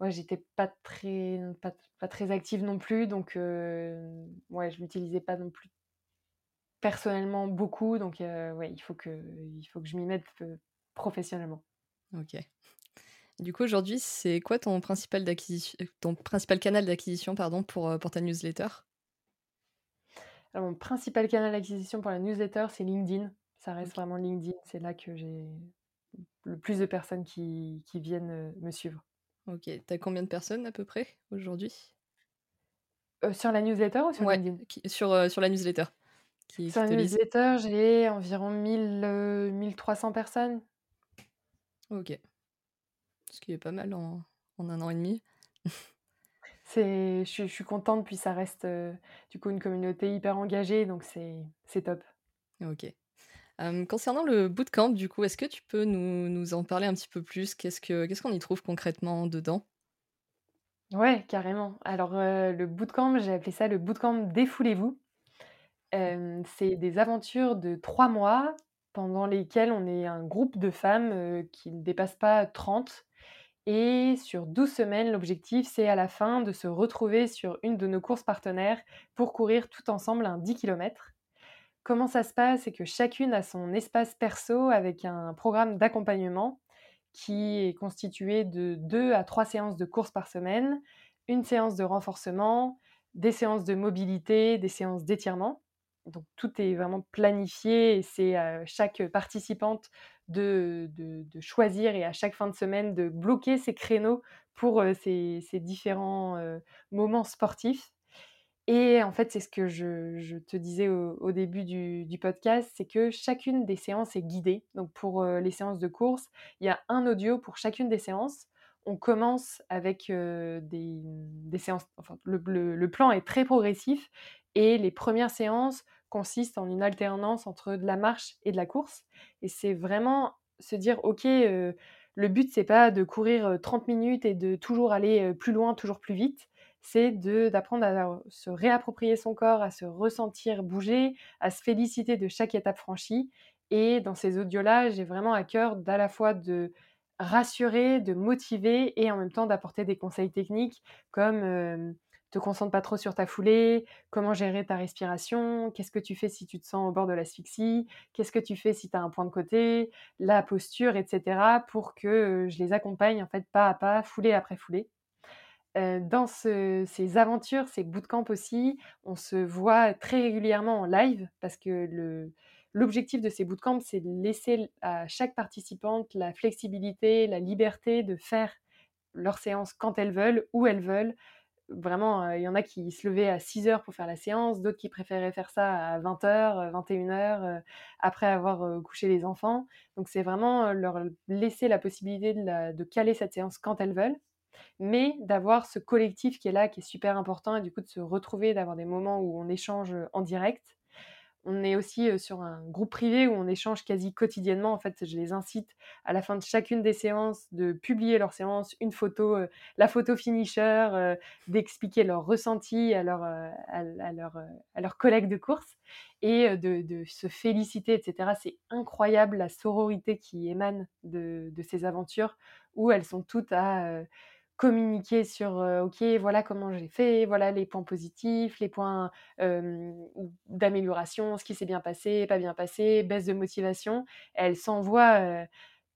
Ouais, j'étais pas très pas pas très active non plus, donc heu, ouais, je l'utilisais pas non plus personnellement beaucoup, donc ouais, il faut que il faut que je m'y mette, professionnellement. Ok. Du coup, aujourd'hui, c'est quoi ton principal, d'acquisition- euh, ton principal canal d'acquisition pardon, pour, euh, pour ta newsletter? Alors, mon principal canal d'acquisition pour la newsletter, c'est LinkedIn. Ça reste vraiment LinkedIn. C'est là que j'ai le plus de personnes qui, qui viennent euh, me suivre. Ok. T'as combien de personnes à peu près aujourd'hui? Euh, sur la newsletter ou sur Ouais, LinkedIn? qui- sur, euh, sur la newsletter qui, Sur qui la newsletter, j'ai environ 1000, euh, 1300 personnes. Ok. Ce qui est pas mal en, en un an et demi. C'est, je, suis- je suis contente, puis ça reste euh, du coup une communauté hyper engagée, donc c'est c'est top. Ok. Euh, concernant le bootcamp, du coup, est-ce que tu peux nous, en parler un petit peu plus? Qu'est-ce que qu'est-ce qu'on y trouve concrètement dedans? Ouais, carrément. Alors, euh, le bootcamp, j'ai appelé ça le bootcamp Défoulez-vous. Hem, c'est des aventures de 3 mois pendant lesquelles on est un groupe de femmes, qui ne dépassent pas 30 et sur 12 semaines, l'objectif, c'est à la fin de se retrouver sur une de nos courses partenaires pour courir tout ensemble un 10 kilomètres. Comment ça se passe? C'est que chacune a son espace perso avec un programme d'accompagnement qui est constitué de 2 à 3 séances de course par semaine, une séance de renforcement, des séances de mobilité, des séances d'étirement. Donc tout est vraiment planifié et c'est à chaque participante de choisir et à chaque fin de semaine de bloquer ses créneaux pour euh, ces, ces différents euh, moments sportifs. Et en fait, c'est ce que je, te disais au, début du, podcast, c'est que chacune des séances est guidée. Donc pour euh, les séances de course, il y a un audio pour chacune des séances. On commence avec euh, des, séances, enfin le, plan est très progressif et les premières séances consistent en une alternance entre de la marche et de la course. Et c'est vraiment se dire, ok, euh, le but c'est pas de courir euh, 30 minutes et de toujours aller plus loin, toujours plus vite c'est d'apprendre à se réapproprier son corps, à se ressentir bouger, à se féliciter de chaque étape franchie. Et dans ces audios-là, j'ai vraiment à cœur d'à la fois de rassurer, de motiver et en même temps d'apporter des conseils techniques comme te concentre pas trop sur ta foulée, comment gérer ta respiration, qu'est-ce que tu fais si tu te sens au bord de l'asphyxie, qu'est-ce que tu fais si tu as un point de côté, la posture, etc. pour que je les accompagne en fait pas à pas, foulée après foulée. Dans ces aventures, ces bootcamps aussi, on se voit très régulièrement en live parce que l'objectif de ces bootcamps, c'est de laisser à chaque participante la flexibilité, la liberté de faire leur séance quand elles veulent, où elles veulent, vraiment, il y en a qui se levaient à 6 heures pour faire la séance, d'autres qui préféraient faire ça à 20 h 21 h après avoir couché les enfants. Donc c'est vraiment leur laisser la possibilité de, caler cette séance quand elles veulent, mais d'avoir ce collectif qui est là, qui est super important, et du coup de se retrouver, d'avoir des moments où on échange en direct. On est aussi sur un groupe privé où on échange quasi quotidiennement. En fait, je les incite à la fin de chacune des séances de publier leur séance, une photo, la photo finisher, d'expliquer leur ressenti à, leur, à, leurs collègues de course et de, se féliciter, etc. C'est incroyable la sororité qui émane de, de, ces aventures où elles sont toutes à communiquer sur ok voilà comment j'ai fait voilà les points positifs les points d'amélioration ce qui s'est bien passé pas bien passé baisse de motivation elles s'envoient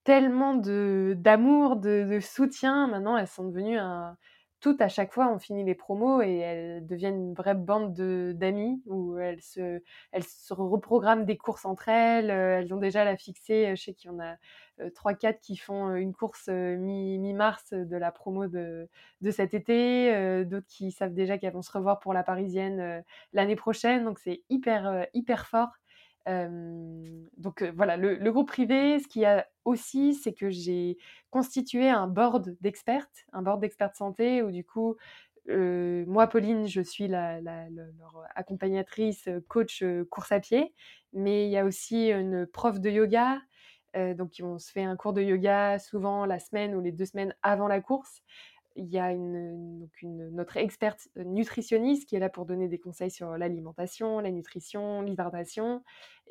tellement de d'amour de, de, soutien. Maintenant elles sont devenues un, toutes à chaque fois on finit les promos et elles deviennent une vraie bande d'amis où elles se, elles se reprogramment des courses entre elles. Euh, elles ont déjà la fixée. Je sais qu'il y en a euh, trois, quatre qui font euh, une course mi-mars de la promo de, de cet été. D'autres qui savent déjà qu'elles vont se revoir pour la parisienne l'année prochaine. Donc c'est hyper, hyper fort donc voilà, le, groupe privé, ce qu'il y a aussi, c'est que j'ai constitué un board d'expertes, un board d'experts santé, où du coup, moi, Pauline, je suis leur accompagnatrice, coach course à pied, mais il y a aussi une prof de yoga, donc on se fait un cours de yoga souvent la semaine ou les deux semaines avant la course il y a une, notre experte nutritionniste qui est là pour donner des conseils sur l'alimentation, la nutrition, l'hydratation.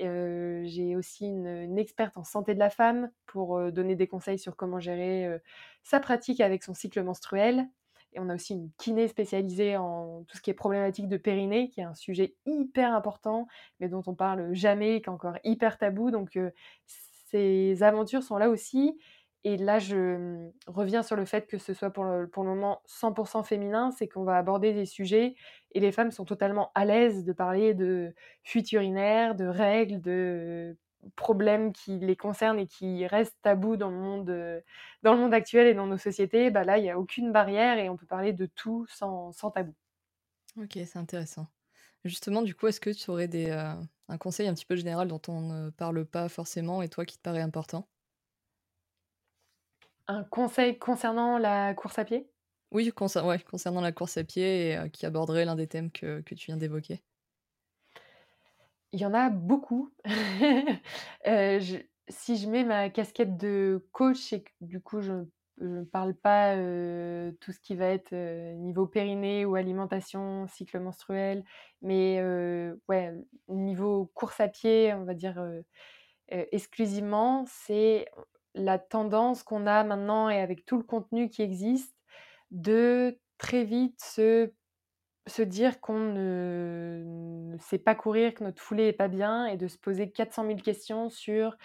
Euh, j'ai aussi une, experte en santé de la femme pour euh, donner des conseils sur comment gérer euh, sa pratique avec son cycle menstruel. Et on a aussi une kiné spécialisée en tout ce qui est problématique de périnée, qui est un sujet hyper important, mais dont on parle jamais, qui est encore hyper tabou. Donc ces aventures sont là aussi. Et là, je mmh, reviens sur le fait que ce soit pour le, moment 100% féminin, c'est qu'on va aborder des sujets et les femmes sont totalement à l'aise de parler de fuite urinaire, de règles, de problèmes qui les concernent et qui restent tabous dans le monde, dans le monde actuel et dans nos sociétés. Bah là, il n'y a aucune barrière et on peut parler de tout sans, sans tabou. Ok, c'est intéressant. Justement, du coup, est-ce que tu aurais des, euh, un conseil un petit peu général dont on ne parle pas forcément et toi qui te paraît important? Un conseil concernant la course à pied? Oui, concernant la course à pied et euh, qui aborderait l'un des thèmes que, tu viens d'évoquer. Il y en a beaucoup. Euh, si je mets ma casquette de coach et que du coup je ne parle pas euh, tout ce qui va être niveau périnée ou alimentation, cycle menstruel, mais ouais, niveau course à pied, on va dire exclusivement, c'est la tendance qu'on a maintenant et avec tout le contenu qui existe, de très vite se, se dire qu'on ne, sait pas courir, que notre foulée est pas bien et de se poser 400 000 questions sur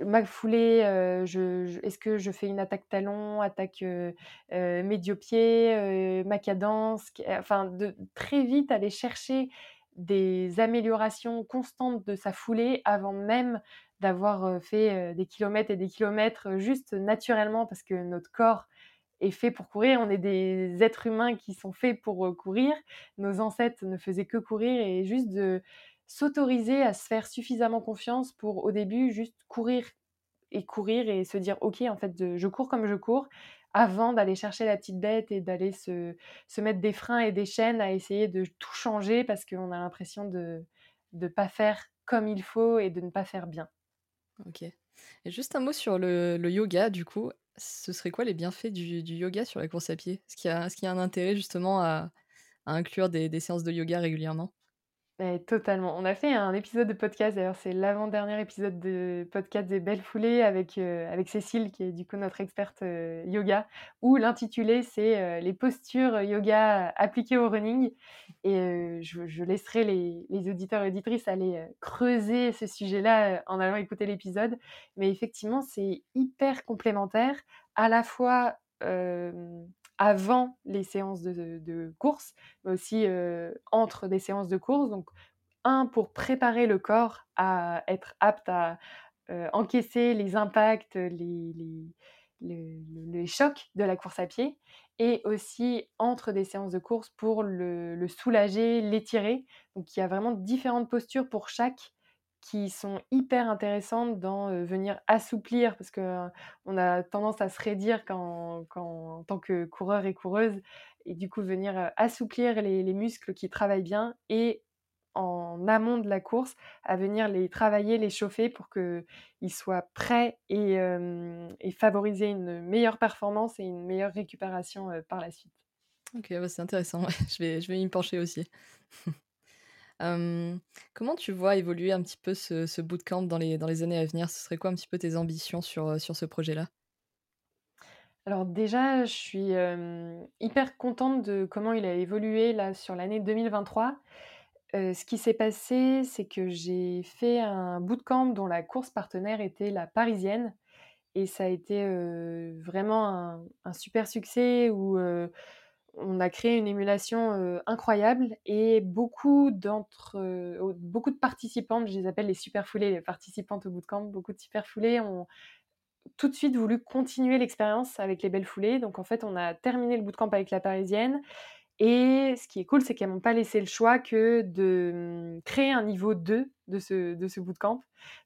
ma foulée, euh, je, est-ce que je fais une attaque talon, attaque euh, euh médio-pied, euh, ma cadence, enfin de très vite aller chercher des améliorations constantes de sa foulée avant même d'avoir fait des kilomètres et des kilomètres juste naturellement parce que notre corps est fait pour courir. On est des êtres humains qui sont faits pour courir. Nos ancêtres ne faisaient que courir et juste de s'autoriser à se faire suffisamment confiance pour au début juste courir et courir et se dire ok en fait je cours comme je cours avant d'aller chercher la petite bête et d'aller se, mettre des freins et des chaînes à essayer de tout changer parce qu'on a l'impression de ne pas faire comme il faut et de ne pas faire bien. Ok. Et juste un mot sur le, yoga, du coup. Ce serait quoi les bienfaits du yoga sur la course à pied? Est-ce qu'il y y a un intérêt justement à inclure des séances de yoga régulièrement? Eh totalement. On a fait un épisode de podcast, d'ailleurs, c'est l'avant-dernier épisode de podcast des Belles Foulées avec, avec Cécile qui est du coup notre experte, heu, yoga, où l'intitulé c'est, heu, «Les postures yoga appliquées au running» et je laisserai les les auditeurs et auditrices aller, creuser ce sujet-là, en allant écouter l'épisode. Mais effectivement, c'est hyper complémentaire, à la fois, avant les séances de de course, mais aussi, entre des séances de course. Donc un pour préparer le corps à être apte à, encaisser les impacts, les les le le les chocs de la course à pied et aussi entre des séances de course pour le soulager, l'étirer. Donc il y a vraiment différentes postures pour chaque qui sont hyper intéressantes dans, venir assouplir parce qu'on a tendance à se raidir quand quand en tant que coureur et coureuse et du coup venir, assouplir les les muscles qui travaillent bien et en amont de la course, à venir les travailler, les chauffer pour qu'ils soient prêts et et favoriser une meilleure performance et une meilleure récupération, par la suite. OK, c'est intéressant, je vais je vais m'y pencher aussi. Comment tu vois évoluer un petit peu ce ce bootcamp dans les dans les années à venir? Ce serait quoi un petit peu tes ambitions sur, heu, sur ce projet-là? Alors déjà, je suis, hyper contente de comment il a évolué là sur l'année 2023. Heu, ce qui s'est passé, c'est que j'ai fait un bootcamp dont la course partenaire était la Parisienne et ça a été, vraiment un super succès on a créé une émulation, incroyable et beaucoup d'entre, beaucoup de participantes, je les appelle les super foulées, les participantes au bootcamp, beaucoup de super foulées ont tout de suite voulu continuer l'expérience avec les belles foulées. Donc en fait, on a terminé le bootcamp avec la Parisienne et ce qui est cool, c'est qu'elles m'ont pas laissé le choix que de, mmh, créer un niveau 2 de ce de ce bootcamp.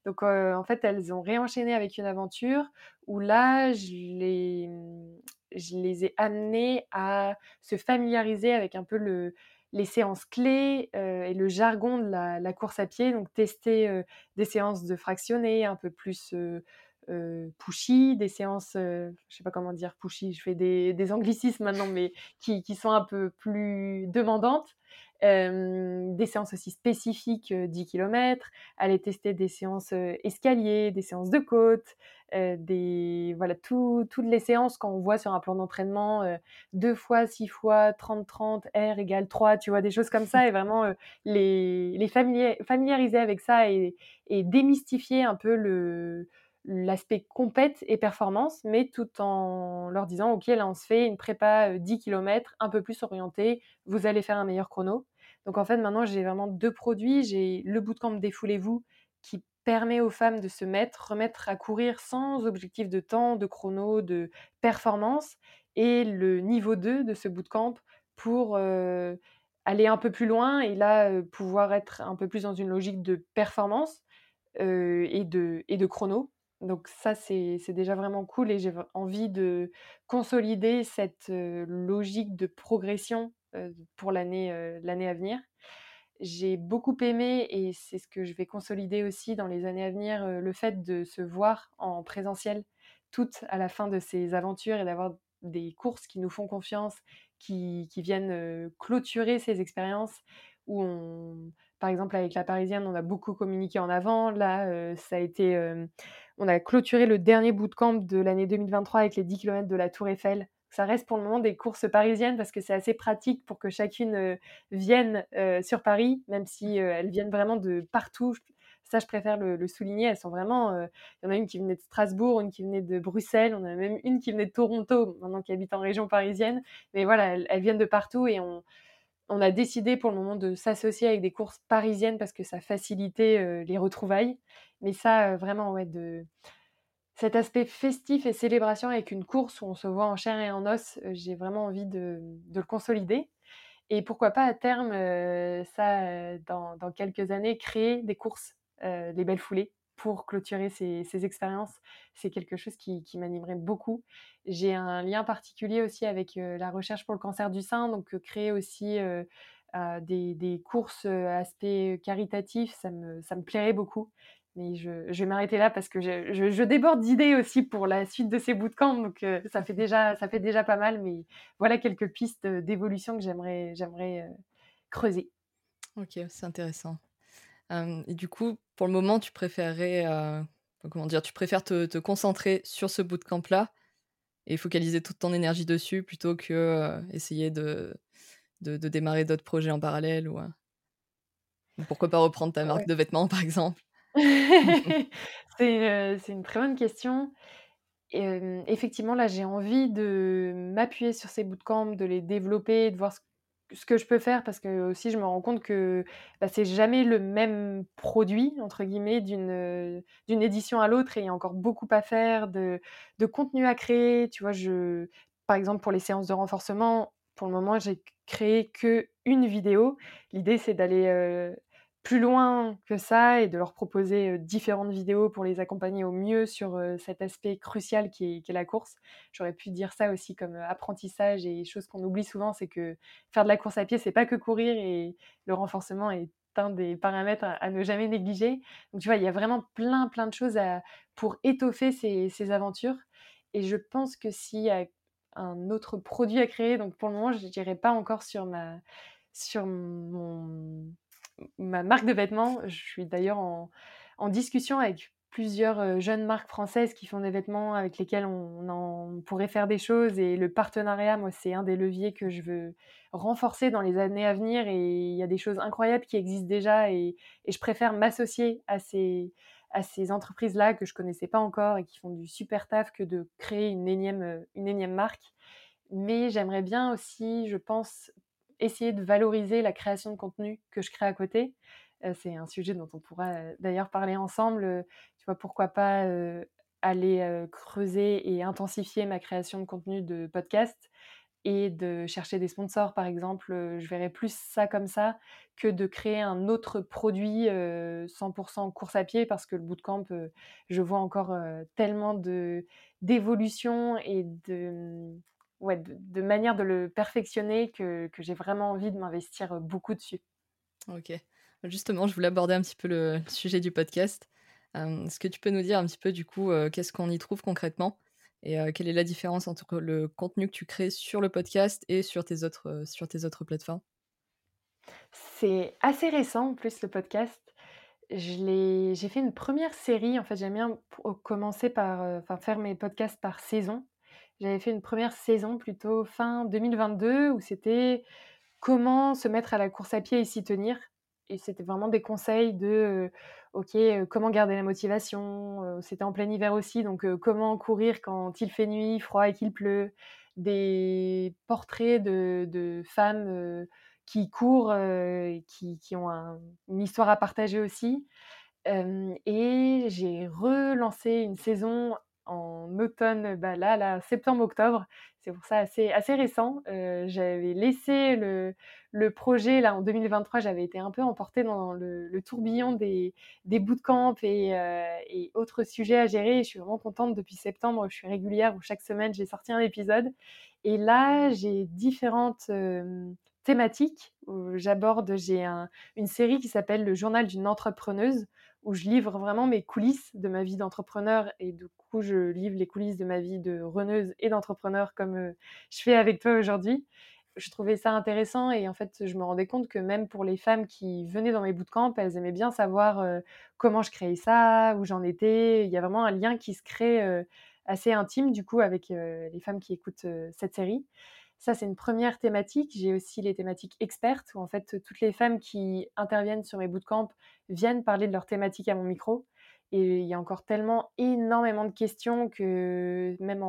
Donc, en fait, elles ont réenchaîné avec une aventure où là, je les, mmh, je les ai amenées à se familiariser avec un peu le les séances clés, heu et le jargon de la course à pied. Donc tester, heu, des séances de fractionnés un peu plus, heu heu, pushy, des séances, heu, je sais pas comment dire pushy, je fais des des anglicismes maintenant, mais qui qui sont un peu plus demandantes. Hem, des séances aussi spécifiques, heu, 10 kilomètres, aller tester des séances, heu, escaliers, des séances de côte, des voilà, tout toutes les séances qu'on voit sur un plan d'entraînement, heu, 2 fois, 6 fois, 30-30, R égale 3, tu vois? Des choses comme ça et vraiment, les les familiariser avec ça et démystifier un peu le l'aspect compète et performance, mais tout en leur disant: «OK, là, on se fait une prépa, heu, 10 kilomètres, un peu plus orientée, vous allez faire un meilleur chrono». Donc en fait, maintenant, j'ai vraiment 2 produits. J'ai le bootcamp Défoulez-vous qui permet aux femmes de se mettre remettre à courir sans objectif de temps, de chrono, de performance et le niveau 2 de ce bootcamp pour, aller un peu plus loin et là, pouvoir être un peu plus dans une logique de performance, et de et de chrono. Donc ça, c'est déjà vraiment cool et j'ai envie de consolider cette, logique de progression, pour l'année, à venir. J'ai beaucoup aimé et c'est ce que je vais consolider aussi dans les années à venir, le fait de se voir en présentiel, toutes à la fin de ces aventures et d'avoir des courses qui nous font confiance, qui qui viennent, clôturer ces expériences où on par exemple, avec la Parisienne, on a beaucoup communiqué en avant. Là, heu, ça a été, hem, on a clôturé le dernier bootcamp de l'année 2023 avec les 10 kilomètres de la Tour Eiffel. Ça reste pour le moment des courses parisiennes parce que c'est assez pratique pour que chacune, heu, vienne, sur Paris, même si, elles viennent vraiment de partout. Ça, je préfère le souligner. Elles sont vraiment, il y en a une qui venait de Strasbourg, une qui venait de Bruxelles, on a même une qui venait de Toronto, maintenant qui habite en région parisienne. Mais voilà, elles elles viennent de partout et on on a décidé pour le moment de s'associer avec des courses parisiennes parce que ça facilitait, heu, les retrouvailles. Mais ça, heu, vraiment, ouais, de cet aspect festif et célébration avec une course où on se voit en chair et en os, heu, j'ai vraiment envie de le consolider et pourquoi pas à terme, ça, dans dans quelques années, créer des courses, des belles foulées pour clôturer ces ces expériences. C'est quelque chose qui m'animerait beaucoup. J'ai un lien particulier aussi avec, heu, la recherche pour le cancer du sein, donc heu, créer aussi, heu, des courses, heu, aspect caritatif, ça me plairait beaucoup. mais je, vais m'arrêter là parce que je, déborde d'idées aussi pour la suite de ces bootcamps, donc ça, fait déjà, ça fait déjà pas mal, mais voilà quelques pistes d'évolution que j'aimerais creuser. Ok, c'est intéressant. Et du coup, pour le moment, tu préférerais, comment dire, tu préfères te, te concentrer sur ce bootcamp-là et focaliser toute ton énergie dessus plutôt que essayer de, de, démarrer d'autres projets en parallèle ou, pourquoi pas reprendre ta marque de vêtements par exemple? C'est, c'est une très bonne question. effectivement, là, j'ai envie de m'appuyer sur ces bootcamps, de les développer, de voir ce ce que je peux faire parce que aussi je me rends compte que bah, c'est jamais le même produit entre guillemets d'une d'une édition à l'autre et il y a encore beaucoup à faire de, de contenu à créer. Tu vois je par exemple pour les séances de renforcement pour le moment j'ai créé que une vidéo. L'idée c'est d'aller plus loin que ça et de leur proposer différentes vidéos pour les accompagner au mieux sur cet aspect crucial qui est, la course. J'aurais pu dire ça aussi comme apprentissage et chose qu'on oublie souvent, c'est que faire de la course à pied, c'est pas que courir et le renforcement est un des paramètres à, ne jamais négliger. Donc tu vois, il y a vraiment plein plein de choses pour étoffer ces, aventures. Et je pense que s'il y a un autre produit à créer, donc pour le moment, je dirais pas encore sur ma sur mon ma marque de vêtements. Je suis d'ailleurs en, discussion avec plusieurs jeunes marques françaises qui font des vêtements avec lesquels on, pourrait faire des choses. Et le partenariat, moi, c'est un des leviers que je veux renforcer dans les années à venir. Et il y a des choses incroyables qui existent déjà. Et, je préfère m'associer à ces, entreprises-là que je connaissais pas encore et qui font du super taf que de créer une énième, une énième marque. Mais j'aimerais bien aussi, je pense, essayer de valoriser la création de contenu que je crée à côté. c'est un sujet dont on pourra d'ailleurs parler ensemble. tu vois, pourquoi pas aller creuser et intensifier ma création de contenu de podcast et de chercher des sponsors, par exemple. je verrais plus ça comme ça que de créer un autre produit 100% course à pied parce que le bootcamp, je vois encore tellement d'évolution et de ouais, de, manière de le perfectionner que, que j'ai vraiment envie de m'investir beaucoup dessus. Ok. Justement, je voulais aborder un petit peu le, sujet du podcast. Est-ce que tu peux nous dire un petit peu du coup qu'est-ce qu'on y trouve concrètement et quelle est la différence entre le contenu que tu crées sur le podcast et sur tes autres, sur tes autres plateformes? C'est assez récent en plus le podcast. J'ai fait une première série, en fait j'aime bien commencer par faire mes podcasts par saison. J'avais fait une première saison plutôt fin 2022 où c'était comment se mettre à la course à pied et s'y tenir. Et c'était vraiment des conseils de, OK, comment garder la motivation. c'était en plein hiver aussi, donc comment courir quand il fait nuit, froid et qu'il pleut. Des portraits de, femmes qui courent, qui, qui, ont une histoire à partager aussi. et j'ai relancé une saison en automne, bah là, septembre-octobre. C'est pour ça assez, récent. Euh, j'avais laissé le, projet là en 2023. J'avais été un peu emportée dans le, tourbillon des, des bootcamps et, euh, et, autres sujets à gérer. je suis vraiment contente depuis septembre. Je suis régulière où chaque semaine j'ai sorti un épisode. Et là, j'ai différentes euh, thématiques j'aborde. J'ai une série qui s'appelle Le journal d'une entrepreneuse où je livre vraiment mes coulisses de ma vie d'entrepreneur et du coup je livre les coulisses de ma vie de reneuse et d'entrepreneur comme euh, je fais avec toi aujourd'hui. Je trouvais ça intéressant et en fait je me rendais compte que même pour les femmes qui venaient dans mes bootcamps, elles aimaient bien savoir euh, comment je créais ça, où j'en étais. Il y a vraiment un lien qui se crée euh, assez intime du coup avec les femmes qui écoutent cette série. Ça, c'est une première thématique. J'ai aussi les thématiques expertes, où en fait, toutes les femmes qui interviennent sur mes bootcamps viennent parler de leur thématique à mon micro. Et il y a encore tellement énormément de questions que même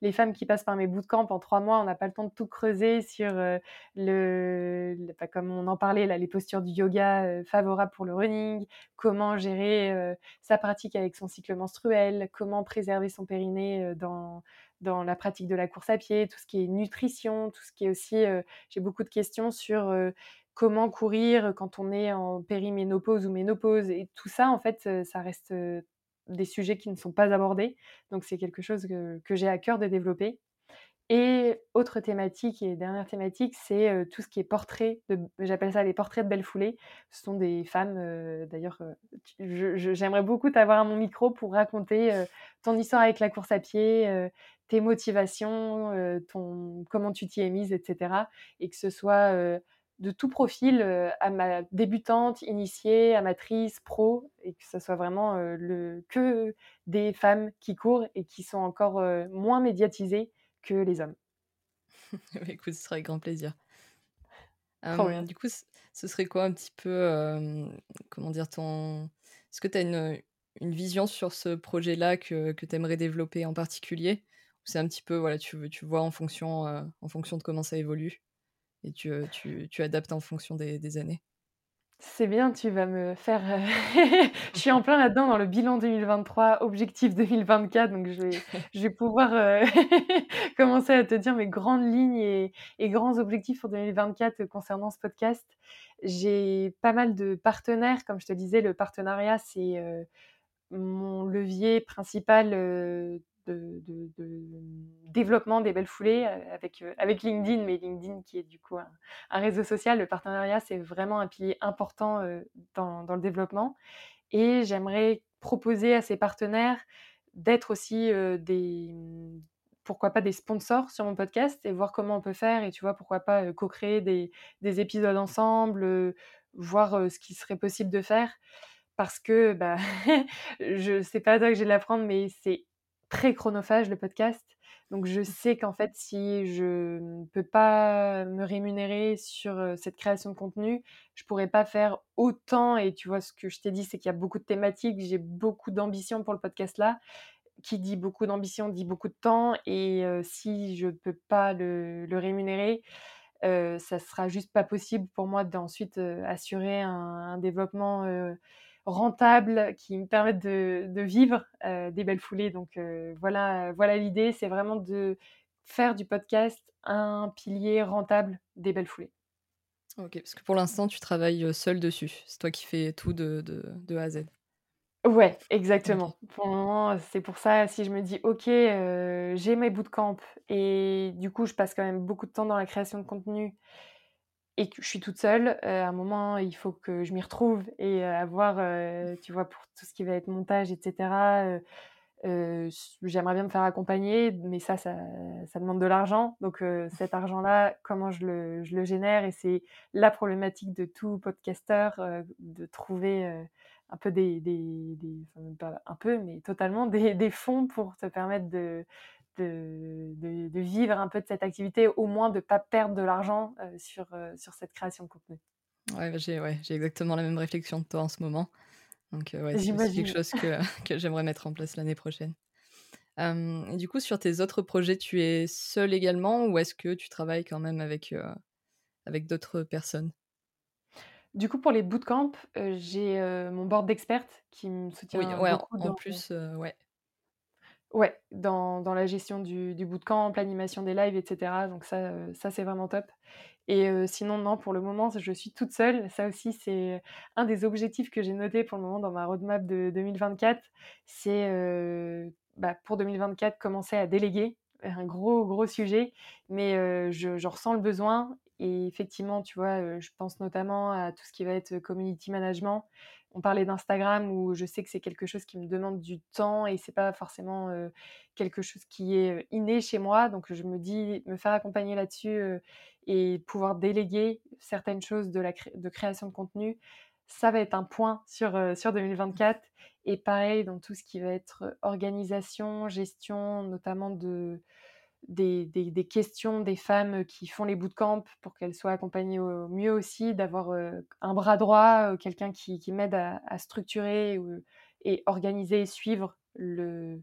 les femmes qui passent par mes bootcamps en trois mois, on n'a pas le temps de tout creuser sur euh, le, comme on en parlait les postures du yoga euh, favorables pour le running, comment gérer euh, sa pratique avec son cycle menstruel, comment préserver son périnée dans dans la pratique de la course à pied, tout ce qui est nutrition, tout ce qui est aussi, j'ai beaucoup de questions sur comment courir quand on est en périménopause ou ménopause. Et tout ça, en fait, ça reste des sujets qui ne sont pas abordés. Donc c'est quelque chose que, j'ai à cœur de développer. Et autre thématique et dernière thématique, c'est, heu, tout ce qui est portrait j'appelle ça les portraits de belles foulées. Ce sont des femmes, heu, d'ailleurs, je j'aimerais beaucoup t'avoir à mon micro pour raconter, ton histoire avec la course à pied, tes motivations, ton comment tu t'y es mise et cetera et que ce soit, de tout profil, heu, ama débutante, initiée, amatrice, pro et que ça soit vraiment, le que des femmes qui courent et qui sont encore, moins médiatisées que les hommes. Bah, écoute, ce sera avec grand plaisir. Bien. du coup, ce serait quoi un petit peu, hem, comment dire? Ton est-ce que tu as une, une vision sur ce projet-là que que tu aimerais développer en particulier? Ou c'est un petit peu, voilà, tu tu vois en fonction, heu, en fonction de comment ça évolue et tu, tu tu adaptes en fonction des des années? C'est bien, tu vas me faire, heu je suis en plein là-dedans dans le bilan 2023, objectif 2024, donc je vais je vais pouvoir, heu, commencer à te dire mes grandes lignes et et grands objectifs pour 2024 concernant ce podcast. J'ai pas mal de partenaires, comme je te disais, le partenariat, c'est, heu, mon levier principal, de développement des belles foulées, heu, avec, heu, avec LinkedIn, mais LinkedIn qui est du coup un réseau social. Le partenariat, c'est vraiment un pilier important, heu, dans dans le développement et j'aimerais proposer à ces partenaires d'être aussi, des, mmh, pourquoi pas des sponsors sur mon podcast et voir comment on peut faire et tu vois, pourquoi pas, co-créer des des épisodes ensemble, voir, ce qui serait possible de faire. Parce que, bah, je c'est pas à toi que j'ai de l'apprendre, mais c'est très chronophage le podcast. Donc je sais qu'en fait, si je ne peux pas me rémunérer sur, cette création de contenu, je pourrais pas faire autant et tu vois, ce que je t'ai dit, c'est qu'il y a beaucoup de thématiques, j'ai beaucoup d'ambition pour le podcast là. Qui dit beaucoup d'ambition dit beaucoup de temps et si je peux pas le le rémunérer, heu, ça sera juste pas possible pour moi d'ensuite, assurer un un développement, heu, rentable qui me permette de de vivre, heu, des belles foulées donc heu, voilà, voilà l'idée, c'est vraiment de faire du podcast un pilier rentable des belles foulées. OK, parce que pour l'instant, tu travailles, heu, seule dessus. C'est toi qui fais tout de de de A à Z? Ouais, exactement. Pour le moment, c'est pour ça, si je me dis: «OK, j'ai mes bootcamps et du coup, je passe quand même beaucoup de temps dans la création de contenu et que je suis toute seule, heu, à un moment, il faut que je m'y retrouve et avoir, heu, tu vois, pour tout ce qui va être montage et cetera, heu heu, s j'aimerais bien me faire accompagner, mais ça ça demande de l'argent. Donc cet argent-là, comment je le génère? Et c'est la problématique de tout podcasteur, de trouver, un peu des pas un peu, mais totalement des des fonds pour te permettre de de de de vivre un peu de cette activité, au moins de pas perdre de l'argent, heu, sur, heu, sur cette création de contenu. Ouais, bah, j'ai ouais, exactement la même réflexion que toi en ce moment. Donc ouais, c'est quelque chose que que j'aimerais mettre en place l'année prochaine. Et du coup, sur tes autres projets, tu es seule également ou est-ce que tu travailles quand même avec, avec d'autres personnes? Du coup, pour les bootcamps, j'ai, mon board d'expertes qui me Oui, soutient ouais, en beaucoup en dans plus, ouais. Ouais, dans dans la gestion du du bootcamp, l'animation des lives et cetera, donc ça, heu, ça, c'est vraiment top et heu, sinon, non, pour le moment, je suis toute seule. Ça aussi, c'est un des objectifs que j'ai noté pour le moment dans ma roadmap de 2024. C'est, heu, bah, pour 2024, commencer à déléguer. Un gros, gros sujet, mais je j'en ressens le besoin et effectivement, tu vois, je pense notamment à tout ce qui va être community management. On parlait d'Instagram où je sais que c'est quelque chose qui me demande du temps et c'est pas forcément, quelque chose qui est, inné chez moi, donc je me dis me faire accompagner là-dessus, et pouvoir déléguer certaines choses de la de création de contenu, ça va être un point sur, sur 2024 et pareil dans tout ce qui va être organisation, gestion, notamment de des des des questions des femmes qui font les bootcamps pour qu'elles soient accompagnées au mieux aussi, d'avoir, un bras droit, quelqu'un qui qui m'aide à à structurer et organiser et suivre le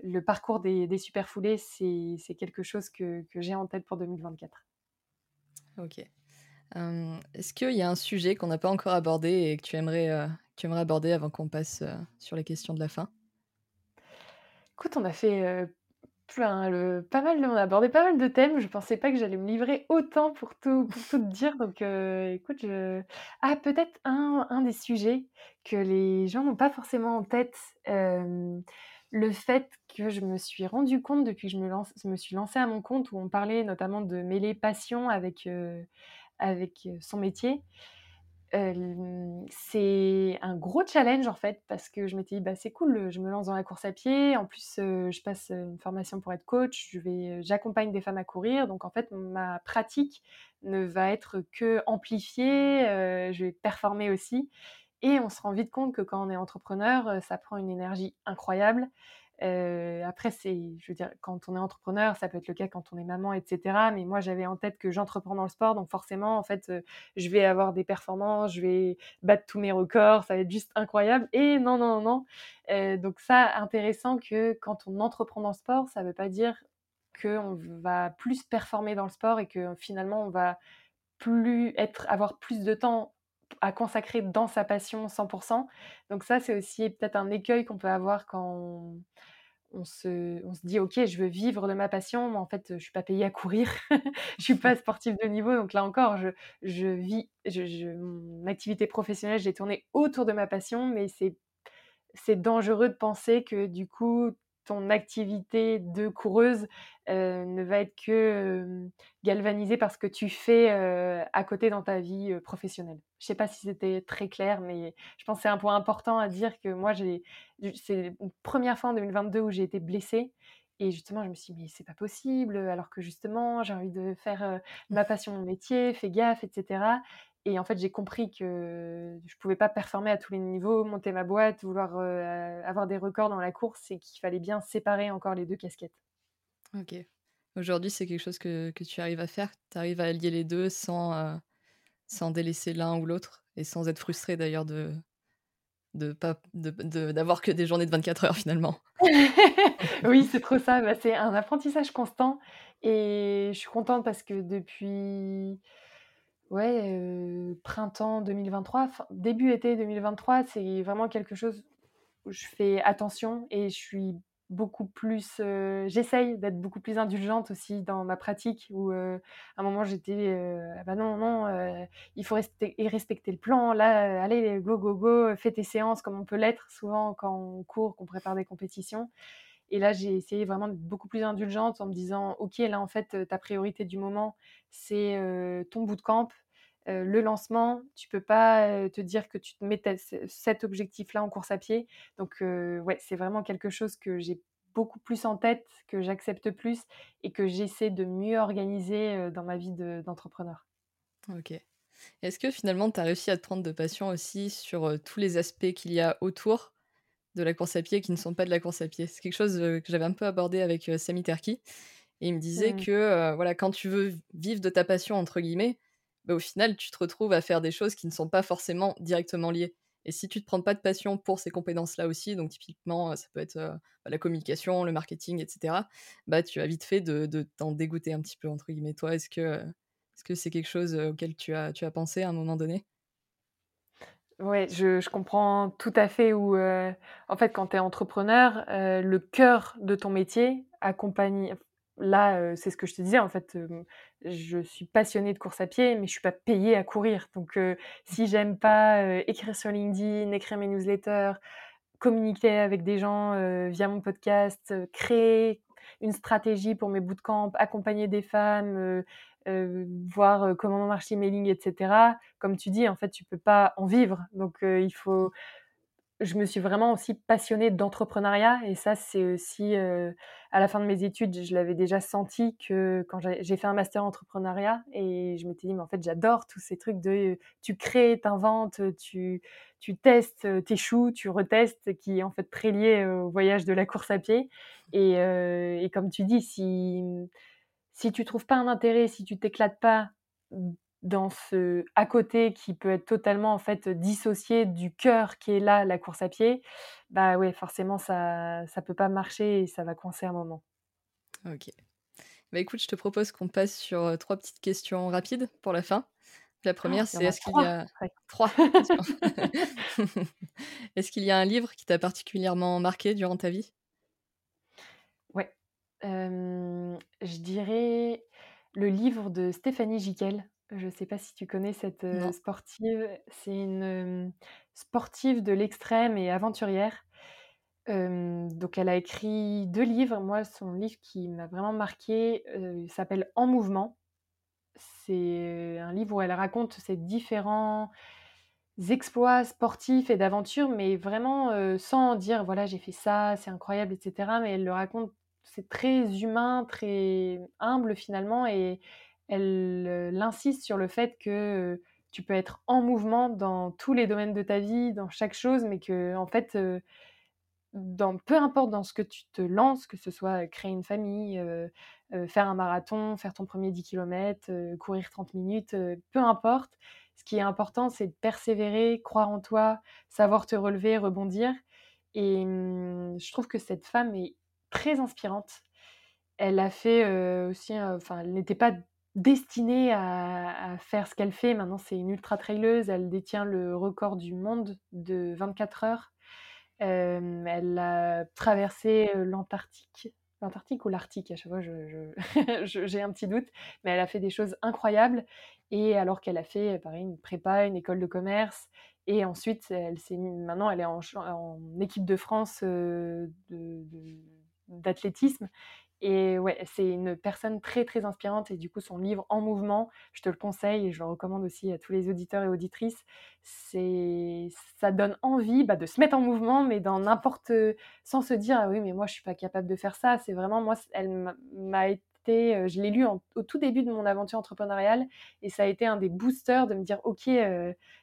le parcours des des super foulées, c'est c'est quelque chose que que j'ai en tête pour 2024. OK. Est-ce qu'il y a un sujet qu'on n'a pas encore abordé et que tu aimerais, que tu aimerais aborder avant qu'on passe, sur les questions de la fin? Écoute, on a fait, plein on a abordé pas mal de thèmes. Je pensais pas que j'allais me livrer autant pour tout dire donc heu, écoute, ah peut-être un des sujets que les gens n'ont pas forcément en tête, hem, le fait que je me suis rendu compte depuis que je me, lance, me suis lancée à mon compte, où on parlait notamment de mêler passion avec, avec son métier, c'est un gros challenge en fait parce que je m'étais dit bah c'est cool, je me lance dans la course à pied. En plus, je passe une formation pour être coach. J'accompagne des femmes à courir. Donc en fait, ma pratique ne va être que amplifiée. je vais performer aussi. Et on se rend vite compte que quand on est entrepreneur, ça prend une énergie incroyable après, je veux dire, quand on est entrepreneur, ça peut être le cas quand on est maman, etc. Mais moi, j'avais en tête que j'entreprends dans le sport, donc forcément, en fait, je vais avoir des performances, je vais battre tous mes records, ça va être juste incroyable. Et non, non, non, non. donc ça, intéressant que quand on entreprend dans le sport, ça ne veut pas dire qu'on va plus performer dans le sport et que finalement, on va plus être, avoir plus de temps à consacrer dans sa passion 100%. Donc ça, c'est aussi peut-être un écueil qu'on peut avoir quand on, se, dit, OK, je veux vivre de ma passion, mais en fait, je ne suis pas payée à courir, je suis pas sportive de niveau. Donc là encore, je, vis, mon activité professionnelle, j'ai tourné autour de ma passion, mais c'est dangereux de penser que du coup, ton activité de coureuse ne va être que galvanisée par ce que tu fais à côté dans ta vie professionnelle. Je ne sais pas si c'était très clair, mais je pense que c'est un point important à dire que moi, c'est une première fois en 2022 où j'ai été blessée. Et justement, je me suis dit, mais c'est pas possible, alors que justement, j'ai envie de faire ma passion mon métier, fais gaffe, etc. Et en fait, j'ai compris que je ne pouvais pas performer à tous les niveaux, monter ma boîte, vouloir avoir des records dans la course et qu'il fallait bien séparer encore les deux casquettes. Ok. Aujourd'hui, c'est quelque chose que, que, tu arrives à faire? Tu arrives à allier les deux sans, sans délaisser l'un ou l'autre et sans être frustré d'ailleurs de de pas d'avoir que des journées de 24 heures finalement? oui, c'est trop ça. Bah, c'est un apprentissage constant et je suis contente parce que depuis Ouais, printemps 2023, début été 2023, c'est vraiment quelque chose où je fais attention et je suis beaucoup plus, j'essaye d'être beaucoup plus indulgente aussi dans ma pratique où, à un moment j'étais, «Ah bah non, non, il faut respecter respecter le plan. Là, allez, go, go, go, fais tes séances comme on peut l'être souvent quand on court, qu'on prépare des compétitions. Et là, j'ai essayé vraiment d'être beaucoup plus indulgente en me disant, OK, là, en fait, ta priorité du moment, c'est ton bootcamp, le lancement. Tu peux pas te dire que tu te mets cet objectif-là en course à pied. Donc, ouais, c'est vraiment quelque chose que j'ai beaucoup plus en tête, que j'accepte plus et que j'essaie de mieux organiser dans ma vie d'entrepreneur. ok. Est-ce que finalement, tu as réussi à te prendre de passion aussi sur tous les aspects qu'il y a autour de la course à pied qui ne sont pas de la course à pied? C'est quelque chose que j'avais un peu abordé avec Sami Terki. Et il me disait mmh. que voilà, quand tu veux vivre de ta passion, entre guillemets, bah, au final, tu te retrouves à faire des choses qui ne sont pas forcément directement liées. Et si tu ne te prends pas de passion pour ces compétences-là aussi, donc typiquement, ça peut être bah, la communication, le marketing, etc., bah, tu as vite fait de, t'en dégoûter un petit peu, entre guillemets. Toi, est-ce que que c'est quelque chose auquel tu as, tu as pensé à un moment donné? Je, je comprends tout à fait où, en fait, quand tu es entrepreneur, le cœur de ton métier accompagne. Là, c'est ce que je te disais, en fait, je suis passionnée de course à pied, mais je suis pas payée à courir. Donc, si j'aime pas écrire sur LinkedIn, écrire mes newsletters, communiquer avec des gens via mon podcast, créer une stratégie pour mes bootcamps, accompagner des femmes, euh, voir comment marche l'emailing, etc. Comme tu dis, en fait, tu peux pas en vivre. Donc, il faut. Je me suis vraiment aussi passionnée d'entrepreneuriat et ça, c'est aussi à la fin de mes études, je l'avais déjà senti que quand j'ai fait un master entrepreneuriat et je m'étais dit, mais en fait, j'adore tous ces trucs de tu crées, t'inventes, tu, tu testes, t'échoues, tu retestes, qui est en fait très lié au voyage de la course à pied. Et, et comme tu dis, si si tu trouves pas un intérêt, si tu t'éclates pas dans ce à côté qui peut être totalement en fait dissocié du cœur qui est là, la course à pied, bah ouais, forcément ça ça peut pas marcher et ça va coincer un moment. Ok. Bah écoute, je te propose qu'on passe sur trois petites questions rapides pour la fin. La oh, première, c'est est-ce qu'il y a trois Est-ce qu'il y a un livre qui t'a particulièrement marqué durant ta vie? Je dirais le livre de Stéphanie Giquel. Je ne sais pas si tu connais cette, sportive. C'est une, sportive de l'extrême et aventurière. donc elle a écrit 2 livres. Moi, son livre qui m'a vraiment marqué il s'appelle «En mouvement». C'est un livre où elle raconte ses différents exploits sportifs et d'aventures, mais vraiment, sans dire: «Voilà, j'ai fait ça, c'est incroyable» et cetera. Mais elle le raconte c'est très humain, très humble finalement et elle, elle insiste sur le fait que, tu peux être en mouvement dans tous les domaines de ta vie, dans chaque chose, mais qu'en fait, dans peu importe dans ce que tu te lances, que ce soit créer une famille, faire un marathon, faire ton premier 10 km, courir 30 minutes, peu importe. Ce qui est important, c'est de persévérer, croire en toi, savoir te relever, rebondir. Et mmh, je trouve que cette femme est très inspirante. Elle a fait aussi, enfin, elle n'était pas destinée à, faire ce qu'elle fait. Maintenant, c'est une ultra traileuse. Elle détient le record du monde de 24 heures. elle a traversé l'Antarctique. L'Antarctique ou l'Arctique, à chaque fois, j'ai un petit doute. Mais elle a fait des choses incroyables. Et alors qu'elle a fait, pareil, une prépa, une école de commerce, et ensuite, elle s'est maintenant, elle est en, équipe de France d'athlétisme. Et ouais, c'est une personne très très inspirante et du coup son livre En mouvement, je te le conseille et je le recommande aussi à tous les auditeurs et auditrices. C'est ça donne envie bah, de se mettre en mouvement, mais dans n'importe sans se dire ah oui mais moi je suis pas capable de faire ça. C'est vraiment moi elle m'a été, je l'ai lu au tout début de mon aventure entrepreneuriale et ça a été un des boosters de me dire ok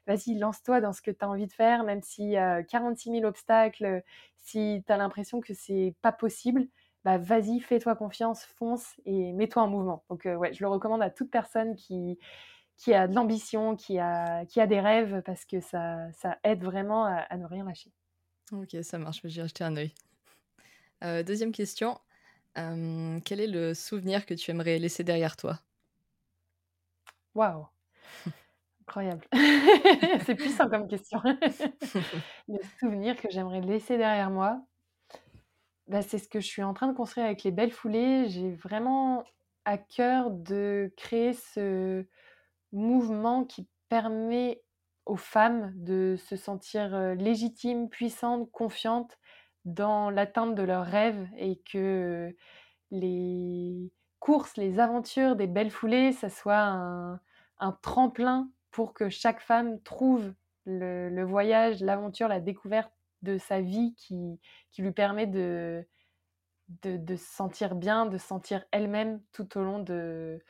vas-y lance-toi dans ce que tu as envie de faire, même s'il y a 46 000 obstacles, si tu as l'impression que c'est pas possible bah, vas-y, fais-toi confiance, fonce et mets-toi en mouvement. Donc ouais, je le recommande à toute personne qui, qui a de l'ambition, qui a, qui a des rêves, parce que ça, ça aide vraiment à, ne rien lâcher. Ok, ça marche, j'ai acheté un œil. deuxième question, quel est le souvenir que tu aimerais laisser derrière toi? Waouh Incroyable. C'est puissant comme question. le souvenir que j'aimerais laisser derrière moi, bah, c'est ce que je suis en train de construire avec les belles foulées. J'ai vraiment à cœur de créer ce mouvement qui permet aux femmes de se sentir légitimes, puissantes, confiantes dans l'atteinte de leurs rêves et que les courses, les aventures des belles foulées, ça soit un, tremplin pour que chaque femme trouve le voyage, l'aventure, la découverte de sa vie qui, qui lui permet de, de, se sentir bien, de se sentir elle-même tout au long de,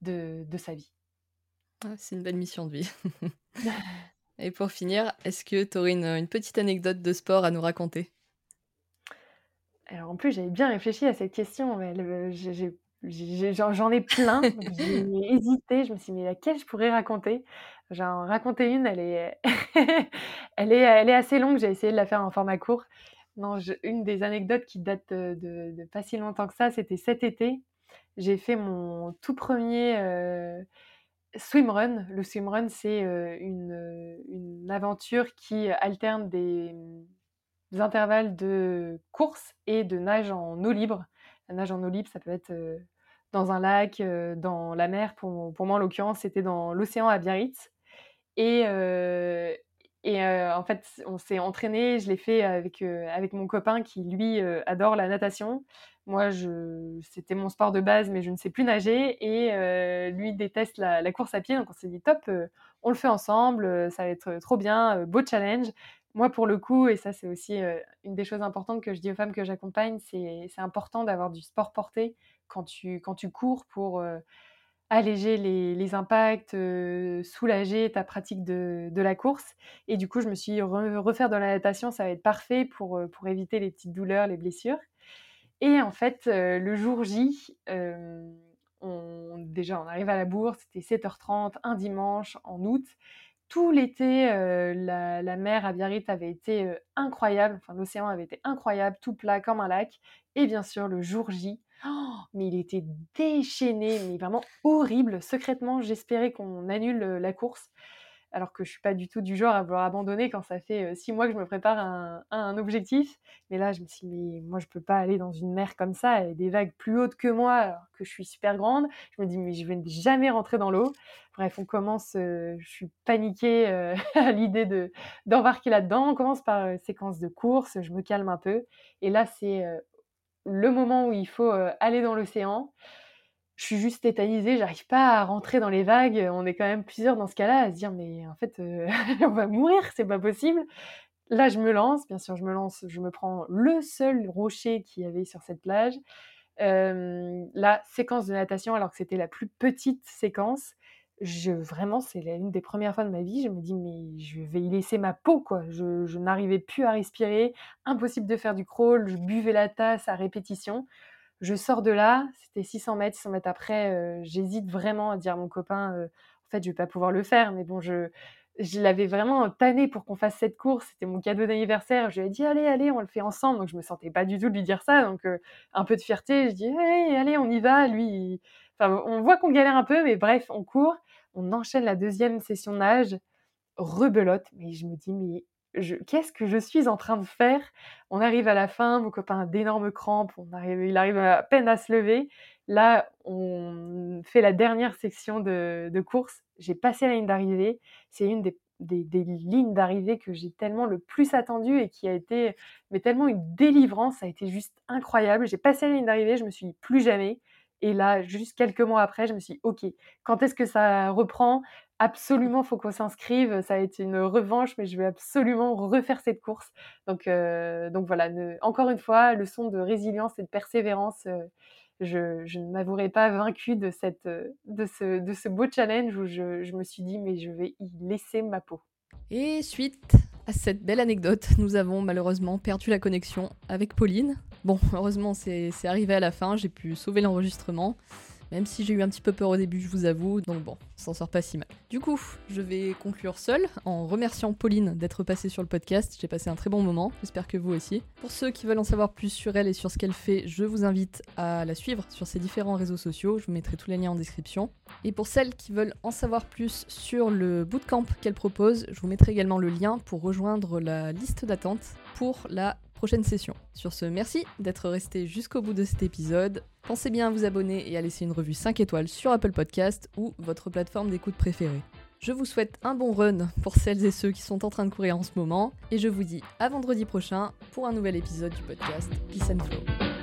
de, sa vie. Ah, c'est une belle mission de vie. Et pour finir, est-ce que tu aurais une, petite anecdote de sport à nous raconter? Alors en plus, j'avais bien réfléchi à cette question, mais j'en ai plein. j'ai hésité, je me suis dit, mais laquelle je pourrais raconter? J'en raconter une, elle est... elle, est, elle est assez longue, j'ai essayé de la faire en format court. Non, une des anecdotes qui date de, pas si longtemps que ça, c'était cet été. J'ai fait mon tout premier euh, swimrun. Le swimrun, c'est euh, une, une, aventure qui alterne des, intervalles de course et de nage en eau libre. La nage en eau libre, ça peut être euh, dans un lac, dans la mer. Pour, pour moi, en l'occurrence, c'était dans l'océan à Biarritz. Et, et en fait, on s'est entraîné, je l'ai fait avec, avec mon copain qui, lui, adore la natation. Moi, c'était mon sport de base, mais je ne sais plus nager. Et lui déteste la, course à pied. Donc, on s'est dit, top, on le fait ensemble, ça va être trop bien, beau challenge. Moi, pour le coup, et ça, c'est aussi une des choses importantes que je dis aux femmes que j'accompagne, c'est important d'avoir du sport porté quand tu, quand tu cours pour alléger les, impacts, soulager ta pratique de, la course. Et du coup, je me suis refaire de la natation, ça va être parfait pour, éviter les petites douleurs, les blessures. Et en fait, le jour J, déjà, on arrive à la bourse, c'était 7h30, un dimanche, en août. Tout l'été, la, la, mer à Biarritz avait été incroyable, enfin l'océan avait été incroyable, tout plat comme un lac. Et bien sûr, le jour J, Oh, mais il était déchaîné, mais vraiment horrible. Secrètement, j'espérais qu'on annule la course. alors que je suis pas du tout du genre à vouloir abandonner quand ça fait six mois que je me prépare à un, objectif. Mais là, je me suis dit, mais moi, je peux pas aller dans une mer comme ça, et des vagues plus hautes que moi, alors que je suis super grande. Je me dis, mais je vais jamais rentrer dans l'eau. Bref, on commence, je suis paniquée à l'idée de d'embarquer là-dedans. On commence par une séquence de course, je me calme un peu. Et là, c'est le moment où il faut aller dans l'océan je suis juste tétanisée, j'arrive pas à rentrer dans les vagues. On est quand même plusieurs dans ce cas-là à se dire mais en fait euh, on va mourir, c'est pas possible. Là je me lance, bien sûr je me lance, je me prends le seul rocher qu'il y avait sur cette plage. Euh, la séquence de natation alors que c'était la plus petite séquence. Je vraiment c'est une des premières fois de ma vie, je me dis mais je vais y laisser ma peau quoi. Je, je n'arrivais plus à respirer, impossible de faire du crawl, je buvais la tasse à répétition. Je sors de là, c'était 600 mètres, 600 mètres après, euh, j'hésite vraiment à dire à mon copain, euh, en fait, je vais pas pouvoir le faire, mais bon, je, je l'avais vraiment tanné pour qu'on fasse cette course. C'était mon cadeau d'anniversaire. Je lui ai dit, allez, allez, on le fait ensemble. Donc, je me sentais pas du tout de lui dire ça. Donc, euh, un peu de fierté. Je dis, allez, allez, on y va. Lui, enfin, on voit qu'on galère un peu, mais bref, on court. On enchaîne la deuxième session nage. Rebelote. Mais je me dis, mais qu'est-ce que je suis en train de faire? On arrive à la fin, mon copain a d'énormes crampes, il arrive à peine à se lever. Là, on fait la dernière section de, course. J'ai passé la ligne d'arrivée. C'est une des, lignes d'arrivée que j'ai tellement le plus attendue et qui a été mais tellement une délivrance. Ça a été juste incroyable. J'ai passé la ligne d'arrivée, je me suis dit plus jamais. Et là, juste quelques mois après, je me suis dit, OK, quand est-ce que ça reprend? Absolument, faut qu'on s'inscrive. Ça a été une revanche, mais je vais absolument refaire cette course. Donc, euh, donc voilà, encore une fois, leçon de résilience et de persévérance. Euh, je, ne m'avouerai pas vaincue ce, de ce beau challenge où je, je me suis dit, mais je vais y laisser ma peau. Et suite à cette belle anecdote, nous avons malheureusement perdu la connexion avec Pauline. Bon, heureusement, c'est arrivé à la fin, j'ai pu sauver l'enregistrement. Même si j'ai eu un petit peu peur au début, je vous avoue, donc bon, ça s'en sort pas si mal. Du coup, je vais conclure seul en remerciant Pauline d'être passée sur le podcast. J'ai passé un très bon moment, j'espère que vous aussi. Pour ceux qui veulent en savoir plus sur elle et sur ce qu'elle fait, je vous invite à la suivre sur ses différents réseaux sociaux. Je vous mettrai tous les liens en description. Et pour celles qui veulent en savoir plus sur le bootcamp qu'elle propose, je vous mettrai également le lien pour rejoindre la liste d'attente pour la session. Sur ce, merci d'être resté jusqu'au bout de cet épisode. Pensez bien à vous abonner et à laisser une revue 5 étoiles sur Apple Podcast ou votre plateforme d'écoute préférée. Je vous souhaite un bon run pour celles et ceux qui sont en train de courir en ce moment et je vous dis à vendredi prochain pour un nouvel épisode du podcast Peace and Flow.